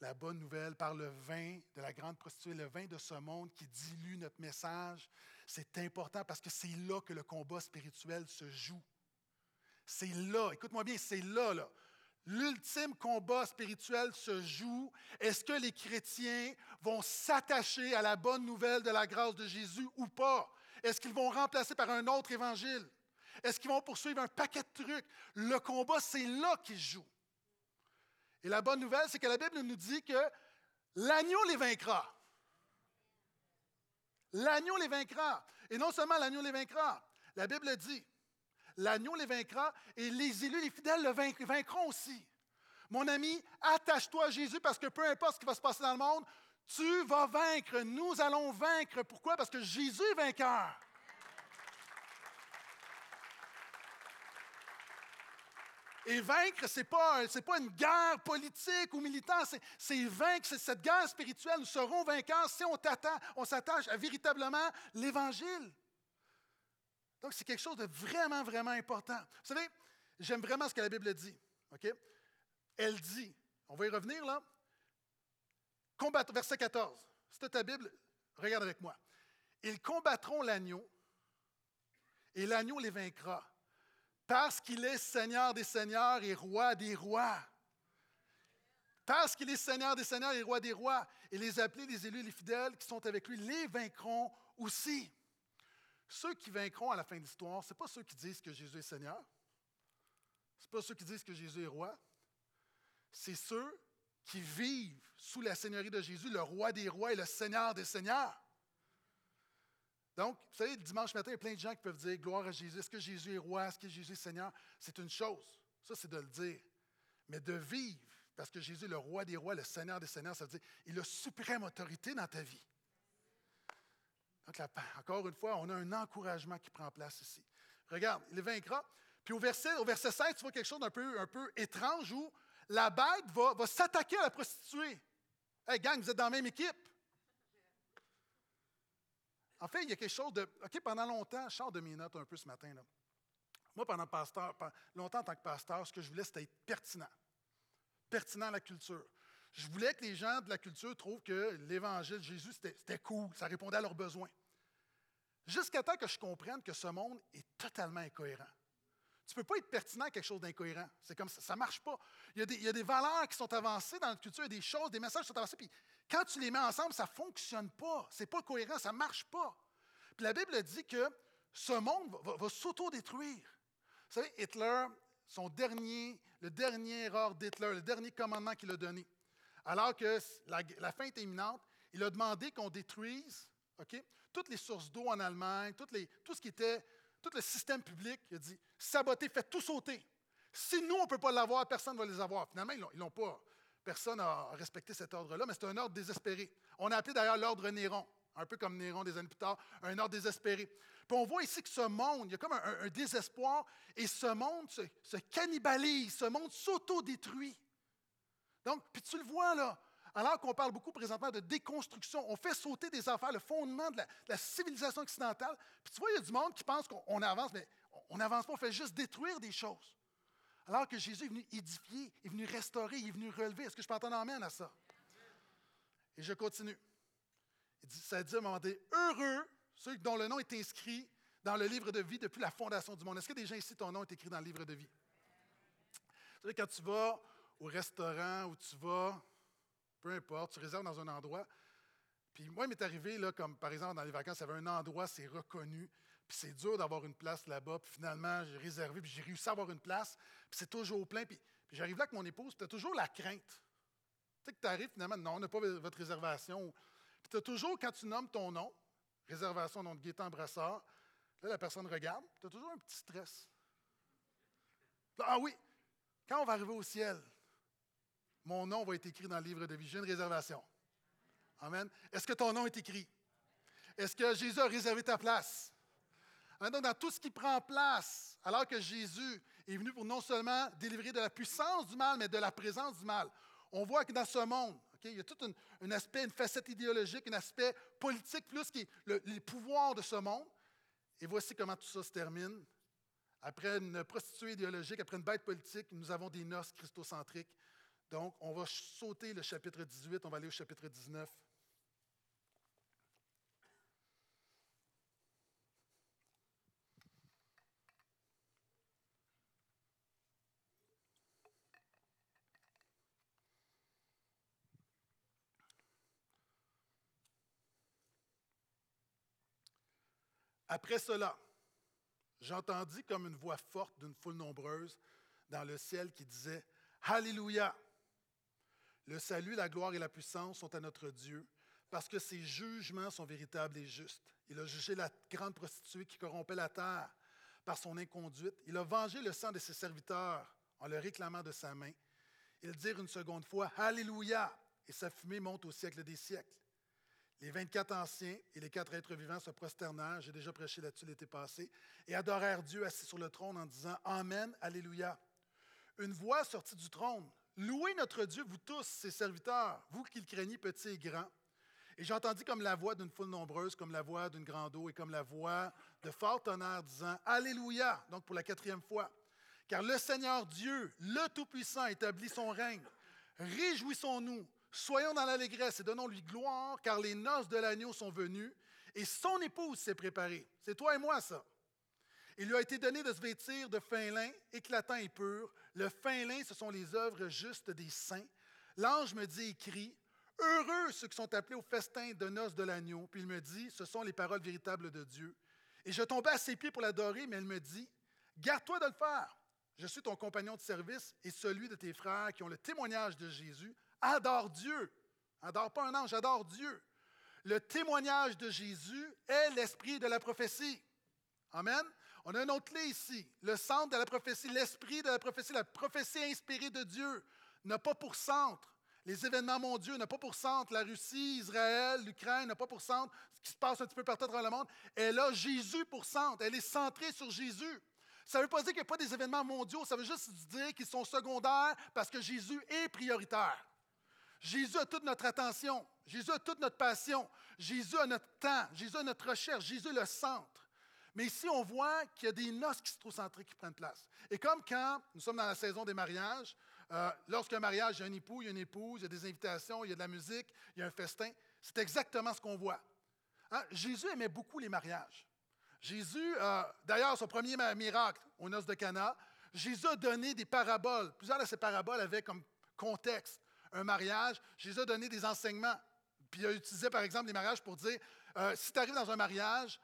la bonne nouvelle par le vin de la grande prostituée, le vin de ce monde qui dilue notre message. C'est important parce que c'est là que le combat spirituel se joue. C'est là, écoute-moi bien, c'est là, là. L'ultime combat spirituel se joue. Est-ce que les chrétiens vont s'attacher à la bonne nouvelle de la grâce de Jésus ou pas? Est-ce qu'ils vont remplacer par un autre évangile? Est-ce qu'ils vont poursuivre un paquet de trucs? Le combat, c'est là qu'il joue. Et la bonne nouvelle, c'est que la Bible nous dit que l'agneau les vaincra. L'agneau les vaincra. Et non seulement l'agneau les vaincra, la Bible dit, l'agneau les vaincra et les élus, les fidèles le vaincront aussi. Mon ami, attache-toi à Jésus parce que peu importe ce qui va se passer dans le monde, tu vas vaincre. Nous allons vaincre. Pourquoi? Parce que Jésus est vainqueur. Et vaincre, ce n'est pas, pas une guerre politique ou militaire, c'est vaincre, c'est cette guerre spirituelle. Nous serons vainqueurs si on, s'attache à véritablement l'Évangile. Donc, c'est quelque chose de vraiment, vraiment important. Vous savez, j'aime vraiment ce que la Bible dit. Elle dit, on va y revenir là, combattre, verset 14. C'est ta Bible, regarde avec moi. Ils combattront l'agneau et l'agneau les vaincra parce qu'il est Seigneur des Seigneurs et Roi des Rois. Parce qu'il est Seigneur des Seigneurs et Roi des Rois. Et les appelés, les élus, les fidèles qui sont avec lui, les vaincront aussi. Ceux qui vaincront à la fin de l'histoire, ce n'est pas ceux qui disent que Jésus est Seigneur. Ce n'est pas ceux qui disent que Jésus est roi. C'est ceux qui vivent sous la seigneurie de Jésus, le roi des rois et le seigneur des seigneurs. Donc, vous savez, le dimanche matin, il y a plein de gens qui peuvent dire Gloire à Jésus. Est-ce que Jésus est roi? Est-ce que Jésus est Seigneur? C'est une chose. Ça, c'est de le dire. Mais de vivre, parce que Jésus le roi des rois, le Seigneur des seigneurs, ça veut dire qu'il a suprême autorité dans ta vie. Donc, encore une fois, on a un encouragement qui prend place ici. Regarde, il vaincra. Puis au verset, au verset 16, tu vois quelque chose d'un peu, un peu étrange où la bête va, va s'attaquer à la prostituée. Hey, gang, vous êtes dans la même équipe. En fait, il y a quelque chose de. OK, pendant longtemps, je sors de mes notes un peu ce matin. Là. Moi, pendant longtemps en tant que pasteur, ce que je voulais, c'était être pertinent. Pertinent à la culture. Je voulais que les gens de la culture trouvent que l'évangile de Jésus, c'était cool, ça répondait à leurs besoins. Jusqu'à temps que je comprenne que ce monde est totalement incohérent. Tu ne peux pas être pertinent à quelque chose d'incohérent. C'est comme ça, ça ne marche pas. Il y, a des, valeurs qui sont avancées dans notre culture, il y a des choses, des messages qui sont avancés, puis quand tu les mets ensemble, ça ne fonctionne pas. Ce n'est pas cohérent, ça ne marche pas. Puis la Bible dit que ce monde va, s'auto-détruire. Vous savez, Hitler, son dernier, le dernier ordre d'Hitler, le dernier commandement qu'il a donné, alors que la, fin est imminente, il a demandé qu'on détruise toutes les sources d'eau en Allemagne, tout ce qui était, tout le système public. Il a dit sabotez, faites tout sauter. Si nous, on ne peut pas l'avoir, personne ne va les avoir. Finalement, ils l'ont pas. Personne n'a respecté cet ordre-là, mais c'est un ordre désespéré. On a appelé d'ailleurs l'ordre Néron, un peu comme Néron des années plus tard, un ordre désespéré. Puis on voit ici que ce monde, il y a comme un, désespoir, et ce monde se, cannibalise, ce monde s'auto-détruit. Donc, puis tu le vois là, alors qu'on parle beaucoup présentement de déconstruction, on fait sauter des affaires, le fondement de la, civilisation occidentale. Puis tu vois, il y a du monde qui pense qu'on avance, mais on n'avance pas, on fait juste détruire des choses. Alors que Jésus est venu édifier, est venu restaurer, il est venu relever. Est-ce que je peux entendre amène à ça? Et je continue. Il dit, ça dit à un moment donné, heureux ceux dont le nom est inscrit dans le livre de vie depuis la fondation du monde. Est-ce que gens ici, ton nom est écrit dans le livre de vie? Vous savez, quand tu vas au restaurant ou tu vas, peu importe, tu réserves dans un endroit, puis moi, il m'est arrivé, là, comme par exemple dans les vacances, il y avait un endroit, c'est reconnu, puis c'est dur d'avoir une place là-bas. Puis finalement, j'ai réservé, puis j'ai réussi à avoir une place, puis c'est toujours plein. Puis, j'arrive là avec mon épouse, puis tu as toujours la crainte. Tu sais que tu arrives finalement, non, on n'a pas votre réservation. Puis tu as toujours, quand tu nommes ton nom, réservation, nom de Gaétan Brassard, là, la personne regarde, tu as toujours un petit stress. Ah oui, quand on va arriver au ciel, mon nom va être écrit dans le livre de vie. J'ai réservation. Amen. Est-ce que ton nom est écrit? Est-ce que Jésus a réservé ta place? Donc, dans tout ce qui prend place, alors que Jésus est venu pour non seulement délivrer de la puissance du mal, mais de la présence du mal. On voit que dans ce monde, il y a tout un, aspect, une facette idéologique, un aspect politique, plus qui est les pouvoirs de ce monde. Et voici comment tout ça se termine. Après une prostituée idéologique, après une bête politique, nous avons des noces christocentriques. Donc, on va sauter le chapitre 18, on va aller au chapitre 19. Après cela, j'entendis comme une voix forte d'une foule nombreuse dans le ciel qui disait Alléluia Le salut, la gloire et la puissance sont à notre Dieu, parce que ses jugements sont véritables et justes. Il a jugé la grande prostituée qui corrompait la terre par son inconduite. Il a vengé le sang de ses serviteurs en le réclamant de sa main. Ils dirent une seconde fois Alléluia et sa fumée monte au siècle des siècles. Les 24 anciens et les quatre êtres vivants se prosternèrent, j'ai déjà prêché là-dessus l'été passé, et adorèrent Dieu assis sur le trône en disant Amen, Alléluia. Une voix sortit du trône. Louez notre Dieu, vous tous, ses serviteurs, vous qui le craignez, petits et grands. Et j'entendis comme la voix d'une foule nombreuse, comme la voix d'une grande eau et comme la voix de fort tonnerre disant Alléluia, donc pour la quatrième fois. Car le Seigneur Dieu, le Tout-Puissant, établit son règne. Réjouissons-nous Soyons dans l'allégresse et donnons-lui gloire, car les noces de l'agneau sont venues et son épouse s'est préparée. C'est toi et moi, ça. Il lui a été donné de se vêtir de fin lin, éclatant et pur. Le fin lin, ce sont les œuvres justes des saints. L'ange me dit, écrit, Heureux ceux qui sont appelés au festin de noces de l'agneau. Puis il me dit, ce sont les paroles véritables de Dieu. Et je tombais à ses pieds pour l'adorer, mais elle me dit, Garde-toi de le faire. Je suis ton compagnon de service et celui de tes frères qui ont le témoignage de Jésus. Adore Dieu. Adore pas un ange, adore Dieu. Le témoignage de Jésus est l'esprit de la prophétie. Amen. On a une autre clé ici. Le centre de la prophétie, l'esprit de la prophétie, la prophétie inspirée de Dieu n'a pas pour centre les événements mondiaux, n'a pas pour centre la Russie, Israël, l'Ukraine, n'a pas pour centre ce qui se passe un petit peu partout dans le monde. Elle a Jésus pour centre. Elle est centrée sur Jésus. Ça ne veut pas dire qu'il n'y a pas des événements mondiaux, ça veut juste dire qu'ils sont secondaires parce que Jésus est prioritaire. Jésus a toute notre attention. Jésus a toute notre passion. Jésus a notre temps. Jésus a notre recherche. Jésus est le centre. Mais ici, on voit qu'il y a des noces qui se centrées qui prennent place. Et comme quand nous sommes dans la saison des mariages, euh, lorsqu'un mariage, il y a un époux, il y a une épouse, il y a des invitations, il y a de la musique, il y a un festin, c'est exactement ce qu'on voit. Hein? Jésus aimait beaucoup les mariages. Jésus, euh, d'ailleurs, son premier miracle aux noces de Cana, Jésus a donné des paraboles. Plusieurs de ces paraboles avaient comme contexte un mariage, Jésus a donné des enseignements. Puis il a utilisé, par exemple, des mariages pour dire euh, si tu arrives dans un mariage,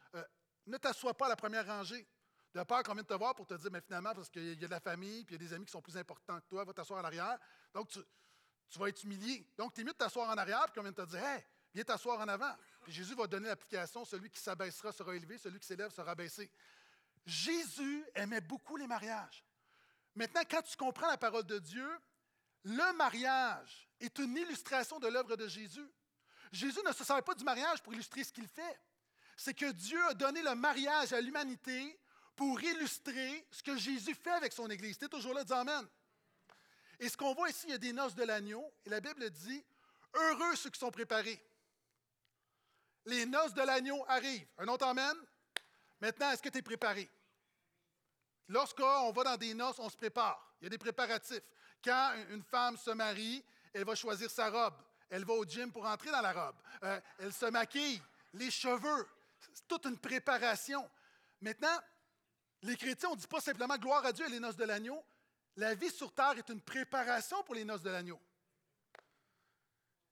ne t'assois pas à la première rangée. De peur qu'on vienne te voir pour te dire, mais finalement, parce qu'il y a de la famille, puis il y a des amis qui sont plus importants que toi, va t'asseoir en arrière. Donc, tu, vas être humilié. Donc, tu es mieux de t'asseoir en arrière, puis qu'on vienne te dire, hey, viens t'asseoir en avant. Puis Jésus va donner l'application celui qui s'abaissera sera élevé, celui qui s'élève sera baissé. Jésus aimait beaucoup les mariages. Maintenant, quand tu comprends la parole de Dieu, le mariage est une illustration de l'œuvre de Jésus. Jésus ne se servait pas du mariage pour illustrer ce qu'il fait. C'est que Dieu a donné le mariage à l'humanité pour illustrer ce que Jésus fait avec son Église. Tu es toujours là, dis Amen. Et ce qu'on voit ici, il y a des noces de l'agneau, et la Bible dit Heureux ceux qui sont préparés. Les noces de l'agneau arrivent. Un autre Amen. Maintenant, est-ce que tu es préparé? Lorsqu'on va dans des noces, on se prépare. Il y a des préparatifs. Quand une femme se marie, elle va choisir sa robe. Elle va au gym pour entrer dans la robe. Euh, elle se maquille, les cheveux. C'est toute une préparation. Maintenant, les chrétiens, on ne dit pas simplement gloire à Dieu et les noces de l'agneau. La vie sur terre est une préparation pour les noces de l'agneau.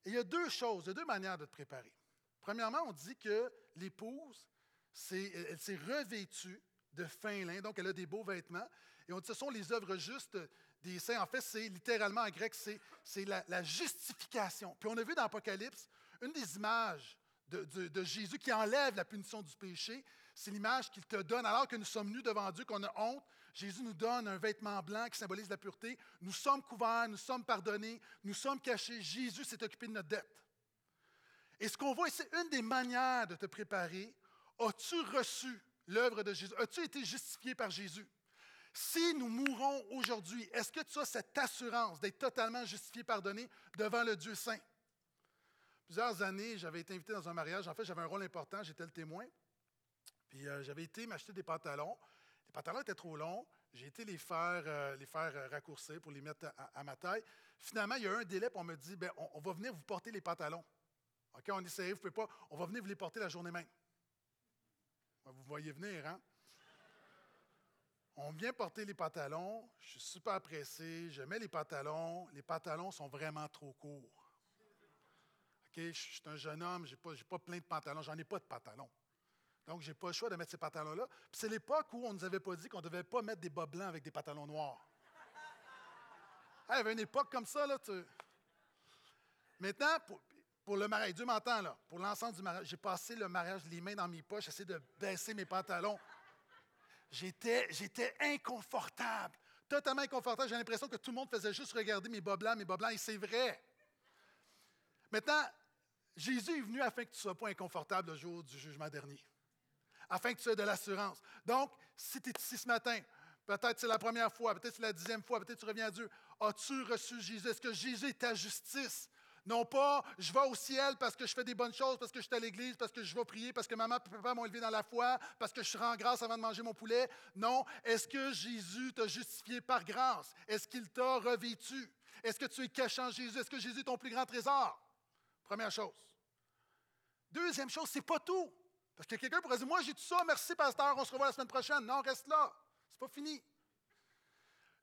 Et il y a deux choses, il y a deux manières de te préparer. Premièrement, on dit que l'épouse, elle s'est revêtue de fin lin, donc elle a des beaux vêtements. Et on dit ce sont les œuvres justes des saints. En fait, c'est littéralement en grec, c'est la, la, justification. Puis on a vu dans l'Apocalypse, une des images de, Jésus qui enlève la punition du péché, c'est l'image qu'il te donne. Alors que nous sommes nus devant Dieu, qu'on a honte, Jésus nous donne un vêtement blanc qui symbolise la pureté. Nous sommes couverts, nous sommes pardonnés, nous sommes cachés. Jésus s'est occupé de notre dette. Et ce qu'on voit, c'est une des manières de te préparer. As-tu reçu l'œuvre de Jésus? As-tu été justifié par Jésus? Si nous mourons aujourd'hui, est-ce que tu as cette assurance d'être totalement justifié, pardonné devant le Dieu saint? Plusieurs années, j'avais été invité dans un mariage. En fait, j'avais un rôle important, j'étais le témoin. Puis euh, j'avais été m'acheter des pantalons. Les pantalons étaient trop longs. J'ai été les faire, euh, les faire euh, raccourcir pour les mettre à, ma taille. Finalement, il y a eu un délai, puis on me dit ben, on, va venir vous porter les pantalons. OK, on essaye, vous pouvez pas. On va venir vous les porter la journée même. Vous voyez venir, hein? On vient porter les pantalons, je suis super pressé, je mets les pantalons, les pantalons sont vraiment trop courts. Je suis un jeune homme, je n'ai pas, pas, plein de pantalons, j'en ai pas de pantalons. Donc, je n'ai pas le choix de mettre ces pantalons-là. Puis c'est l'époque où on ne nous avait pas dit qu'on ne devait pas mettre des bas blancs avec des pantalons noirs. il y avait une époque comme ça, là. Maintenant, pour, le mariage, Dieu m'entend, là. Pour l'ensemble du mariage, j'ai passé le mariage les mains dans mes poches, j'essaie de baisser mes pantalons. J'étais, j'étais inconfortable, totalement inconfortable. J'ai l'impression que tout le monde faisait juste regarder mes bas blancs, mes bas blancs, et c'est vrai. Maintenant, Jésus est venu afin que tu ne sois pas inconfortable le jour du jugement dernier, afin que tu aies de l'assurance. Donc, si tu es ici ce matin, peut-être c'est la première fois, peut-être c'est la dixième fois, peut-être tu reviens à Dieu, as-tu reçu Jésus? Est-ce que Jésus est ta justice? Non pas, je vais au ciel parce que je fais des bonnes choses, parce que je suis à l'église, parce que je vais prier, parce que maman et papa m'ont élevé dans la foi, parce que je rends grâce avant de manger mon poulet. Non, est-ce que Jésus t'a justifié par grâce? Est-ce qu'il t'a revêtu? Est-ce que tu es caché en Jésus? Est-ce que Jésus est ton plus grand trésor? Première chose. Deuxième chose, c'est pas tout. Parce que quelqu'un pourrait dire, moi j'ai tout ça, merci pasteur, on se revoit la semaine prochaine. Non, reste là. C'est pas fini.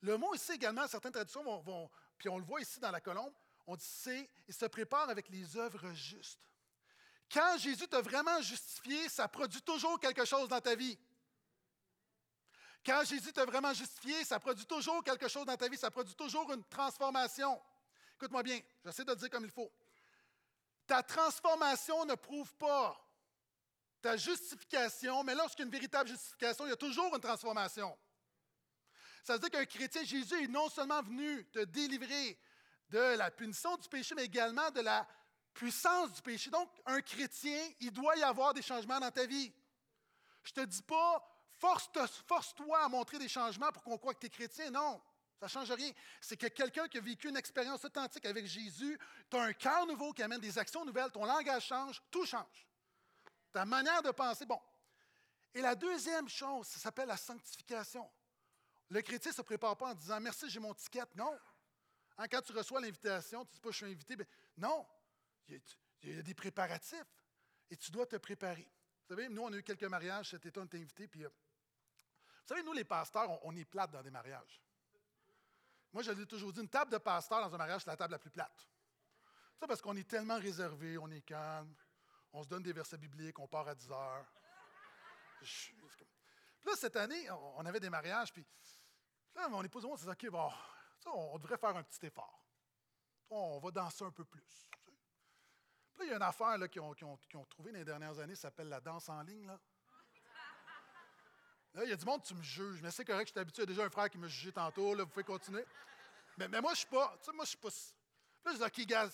Le mot ici également, certaines traditions vont, vont puis on le voit ici dans la colombe, on dit c'est, il se prépare avec les œuvres justes. Quand Jésus t'a vraiment justifié, ça produit toujours quelque chose dans ta vie. Quand Jésus t'a vraiment justifié, ça produit toujours quelque chose dans ta vie, ça produit toujours une transformation. Écoute-moi bien, j'essaie de le dire comme il faut. Ta transformation ne prouve pas ta justification, mais lorsqu'il y a une véritable justification, il y a toujours une transformation. Ça veut dire qu'un chrétien, Jésus est non seulement venu te délivrer de la punition du péché, mais également de la puissance du péché. Donc, un chrétien, il doit y avoir des changements dans ta vie. Je ne te dis pas, force-toi à montrer des changements pour qu'on croit que tu es chrétien. Non, ça ne change rien. C'est que quelqu'un qui a vécu une expérience authentique avec Jésus, tu as un cœur nouveau qui amène des actions nouvelles, ton langage change, tout change. Ta manière de penser, bon. Et la deuxième chose, ça s'appelle la sanctification. Le chrétien ne se prépare pas en disant Merci, j'ai mon ticket. Non. Hein, quand tu reçois l'invitation, tu ne dis pas je suis invité. Ben, non, il y, a, des préparatifs et tu dois te préparer. Vous savez, nous, on a eu quelques mariages cet été, on était invités. Puis, euh, vous savez, nous, les pasteurs, on, est plates dans des mariages. Moi, je l'ai toujours dit, une table de pasteur dans un mariage, c'est la table la plus plate. Ça, parce qu'on est tellement réservé, on est calme, on se donne des versets bibliques, on part à 10 heures. Puis là, cette année, on avait des mariages, puis là, mon épouse et moi, on s'est dit, OK, bon, on devrait faire un petit effort. On va danser un peu plus. Puis là, il y a une affaire qu'ils ont, ont, trouvée dans les dernières années, ça s'appelle la danse en ligne. Là. Il y a du monde, tu me juges, mais c'est correct, je suis habitué. Il y a déjà un frère qui me jugeait tantôt, là, vous pouvez continuer. Mais, moi, je suis pas. Tu sais, moi, je suis pas. Là, je dis, OK, gars,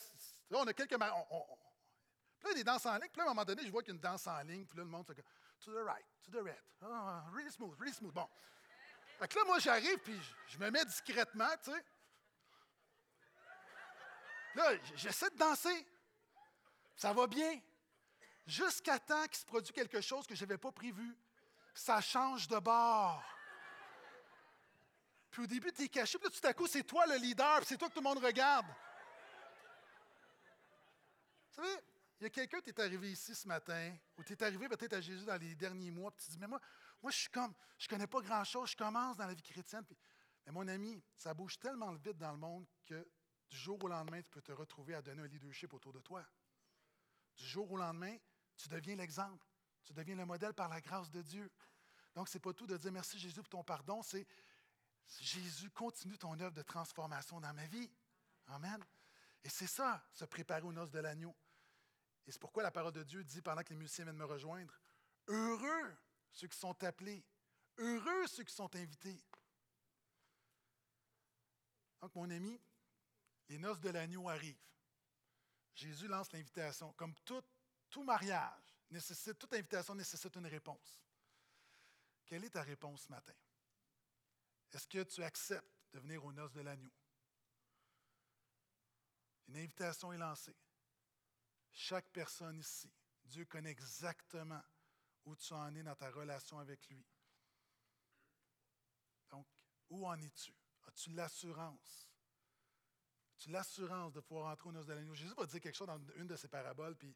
on a quelques. On, puis là, il y a des danses en ligne. Puis là, à un moment donné, je vois qu'il y a une danse en ligne. Puis là, le monde, c'est to the right, to the red. Oh, really smooth, really smooth. Bon. Fait que là, moi, j'arrive, puis je me mets discrètement, tu sais. Là, j'essaie de danser. Ça va bien. Jusqu'à temps qu'il se produit quelque chose que je n'avais pas prévu. Ça change de bord. Puis au début, tu es caché, puis là, tout à coup, c'est toi le leader, puis c'est toi que tout le monde regarde. Vous savez, il y a quelqu'un qui est arrivé ici ce matin, ou tu es arrivé peut-être à Jésus dans les derniers mois, puis tu dis, mais moi, moi je suis comme, je connais pas grand-chose, je commence dans la vie chrétienne. mais mon ami, ça bouge tellement vite dans le monde que du jour au lendemain, tu peux te retrouver à donner un leadership autour de toi. Du jour au lendemain, tu deviens l'exemple. Tu deviens le modèle par la grâce de Dieu. Donc, ce n'est pas tout de dire merci Jésus pour ton pardon, c'est Jésus, continue ton œuvre de transformation dans ma vie. Amen. Et c'est ça, se préparer aux noces de l'agneau. Et c'est pourquoi la parole de Dieu dit, pendant que les musiciens viennent me rejoindre, Heureux ceux qui sont appelés, heureux ceux qui sont invités. Donc, mon ami, les noces de l'agneau arrivent. Jésus lance l'invitation. Comme tout, tout mariage toute invitation nécessite une réponse. Quelle est ta réponse ce matin? Est-ce que tu acceptes de venir aux noces de l'agneau? Une invitation est lancée. Chaque personne ici, Dieu connaît exactement où tu en es dans ta relation avec lui. Donc, où en es-tu? As-tu l'assurance? As-tu l'assurance de pouvoir entrer aux noces de l'agneau? Jésus va dire quelque chose dans une de ses paraboles, puis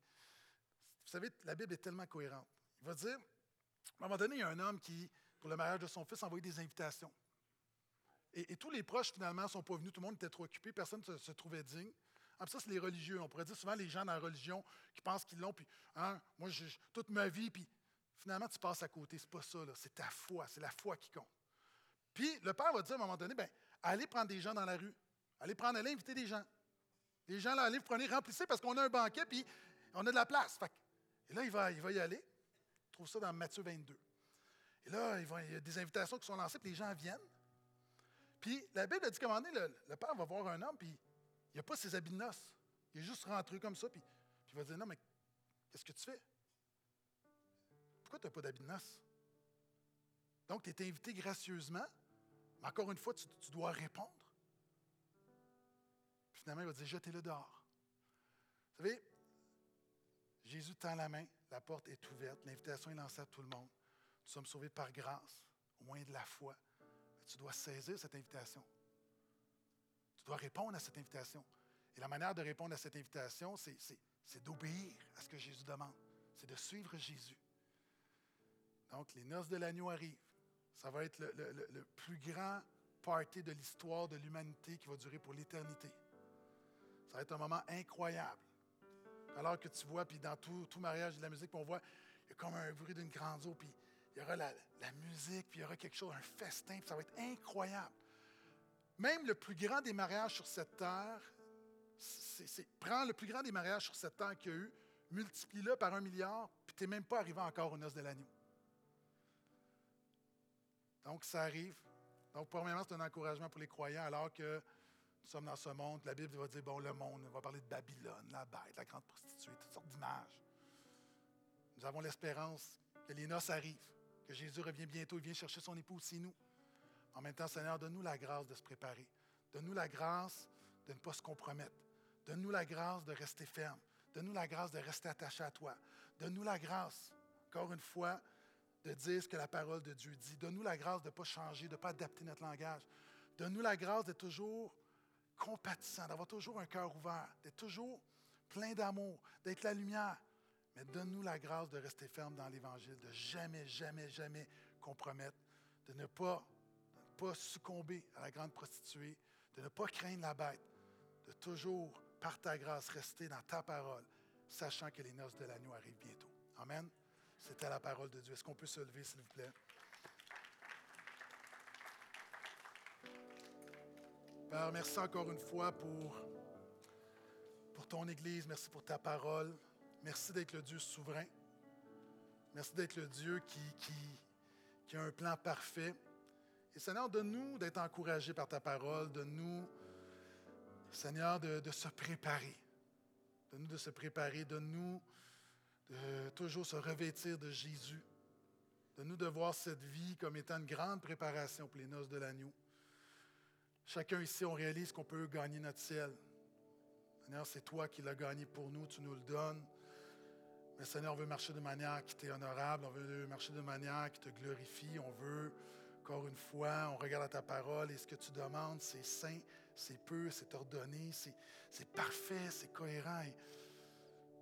vous savez, la Bible est tellement cohérente. Il va dire, à un moment donné, il y a un homme qui, pour le mariage de son fils, a envoyé des invitations. Et, tous les proches, finalement, ne sont pas venus. Tout le monde était trop occupé. Personne ne se, trouvait digne. En ça, c'est les religieux. On pourrait dire souvent les gens dans la religion qui pensent qu'ils l'ont. Puis, hein, moi, toute ma vie, puis finalement, tu passes à côté. C'est pas ça. C'est ta foi. C'est la foi qui compte. Puis, le père va dire à un moment donné, ben, allez prendre des gens dans la rue. Allez prendre, allez inviter des gens. Les gens, là, allez, vous prenez, remplissez parce qu'on a un banquet, puis on a de la place. Et là, il va, il va y aller. On trouve ça dans Matthieu 22. Et là, il, il y a des invitations qui sont lancées, puis les gens viennent. Puis la Bible a dit qu'à le, père va voir un homme, puis il n'a pas ses habits de noces. Il est juste rentré comme ça, puis, il va dire Non, mais qu'est-ce que tu fais? Pourquoi tu n'as pas d'habits de noces? Donc, tu es invité gracieusement, mais encore une fois, tu, dois répondre. Puis finalement, il va dire Jetez-le dehors. Vous savez, Jésus tend la main, la porte est ouverte, l'invitation est lancée à tout le monde. Nous sommes sauvés par grâce, au moins de la foi tu dois saisir cette invitation. Tu dois répondre à cette invitation. Et la manière de répondre à cette invitation, c'est d'obéir à ce que Jésus demande. C'est de suivre Jésus. Donc, les noces de l'agneau arrivent. Ça va être le, plus grand party de l'histoire de l'humanité qui va durer pour l'éternité. Ça va être un moment incroyable. Alors que tu vois, puis dans tout, tout mariage de la musique, on voit, il y a comme un bruit d'une grande eau, puis il y aura la, musique, puis il y aura quelque chose, un festin, puis ça va être incroyable. Même le plus grand des mariages sur cette terre, c'est, prends le plus grand des mariages sur cette terre qu'il y a eu, multiplie-le par un milliard, puis tu n'es même pas arrivé encore aux noces de l'agneau. Donc, ça arrive. Donc, premièrement, c'est un encouragement pour les croyants, alors que nous sommes dans ce monde. La Bible va dire, bon, le monde, on va parler de Babylone, la bête, la grande prostituée, toutes sortes d'images. Nous avons l'espérance que les noces arrivent que Jésus revient bientôt, il vient chercher son époux aussi nous. En même temps, Seigneur, donne-nous la grâce de se préparer. Donne-nous la grâce de ne pas se compromettre. Donne-nous la grâce de rester ferme. Donne-nous la grâce de rester attaché à toi. Donne-nous la grâce, encore une fois, de dire ce que la parole de Dieu dit. Donne-nous la grâce de ne pas changer, de ne pas adapter notre langage. Donne-nous la grâce d'être toujours compatissant, d'avoir toujours un cœur ouvert, d'être toujours plein d'amour, d'être la lumière, mais donne-nous la grâce de rester ferme dans l'Évangile, de jamais, jamais, jamais compromettre, de ne pas, pas succomber à la grande prostituée, de ne pas craindre la bête, de toujours, par ta grâce, rester dans ta parole, sachant que les noces de l'agneau arrivent bientôt. Amen. C'était la parole de Dieu. Est-ce qu'on peut se lever, s'il vous plaît? Père, merci encore une fois pour, pour ton Église. Merci pour ta parole. Merci d'être le Dieu souverain. Merci d'être le Dieu qui, qui, a un plan parfait. Et Seigneur, donne-nous d'être encouragés par ta parole. Donne-nous, Seigneur, de, de, se préparer. Donne-nous de se préparer. Donne-nous de toujours se revêtir de Jésus. Donne-nous de voir cette vie comme étant une grande préparation pour les noces de l'agneau. Chacun ici, on réalise qu'on peut gagner notre ciel. Seigneur, c'est toi qui l'as gagné pour nous, tu nous le donnes. Mais Seigneur, on veut marcher de manière qui t'est honorable, on veut marcher de manière qui te glorifie, on veut encore une fois, on regarde à ta parole et ce que tu demandes, c'est saint, c'est peu, c'est ordonné, c'est parfait, c'est cohérent.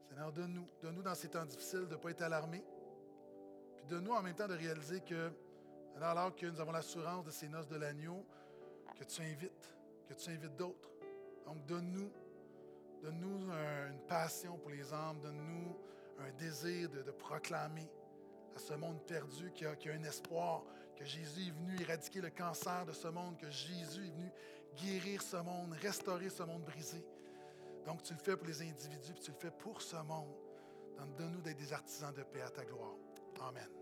Seigneur, donne-nous, donne-nous dans ces temps difficiles de ne pas être alarmés. Puis donne-nous en même temps de réaliser que, alors que nous avons l'assurance de ces noces de l'agneau, que tu invites, que tu invites d'autres. Donc donne-nous, donne-nous une passion pour les âmes, donne-nous un désir de, proclamer à ce monde perdu qu'il a, un espoir, que Jésus est venu éradiquer le cancer de ce monde, que Jésus est venu guérir ce monde, restaurer ce monde brisé. Donc tu le fais pour les individus, puis tu le fais pour ce monde. Donne-nous d'être des artisans de paix à ta gloire. Amen.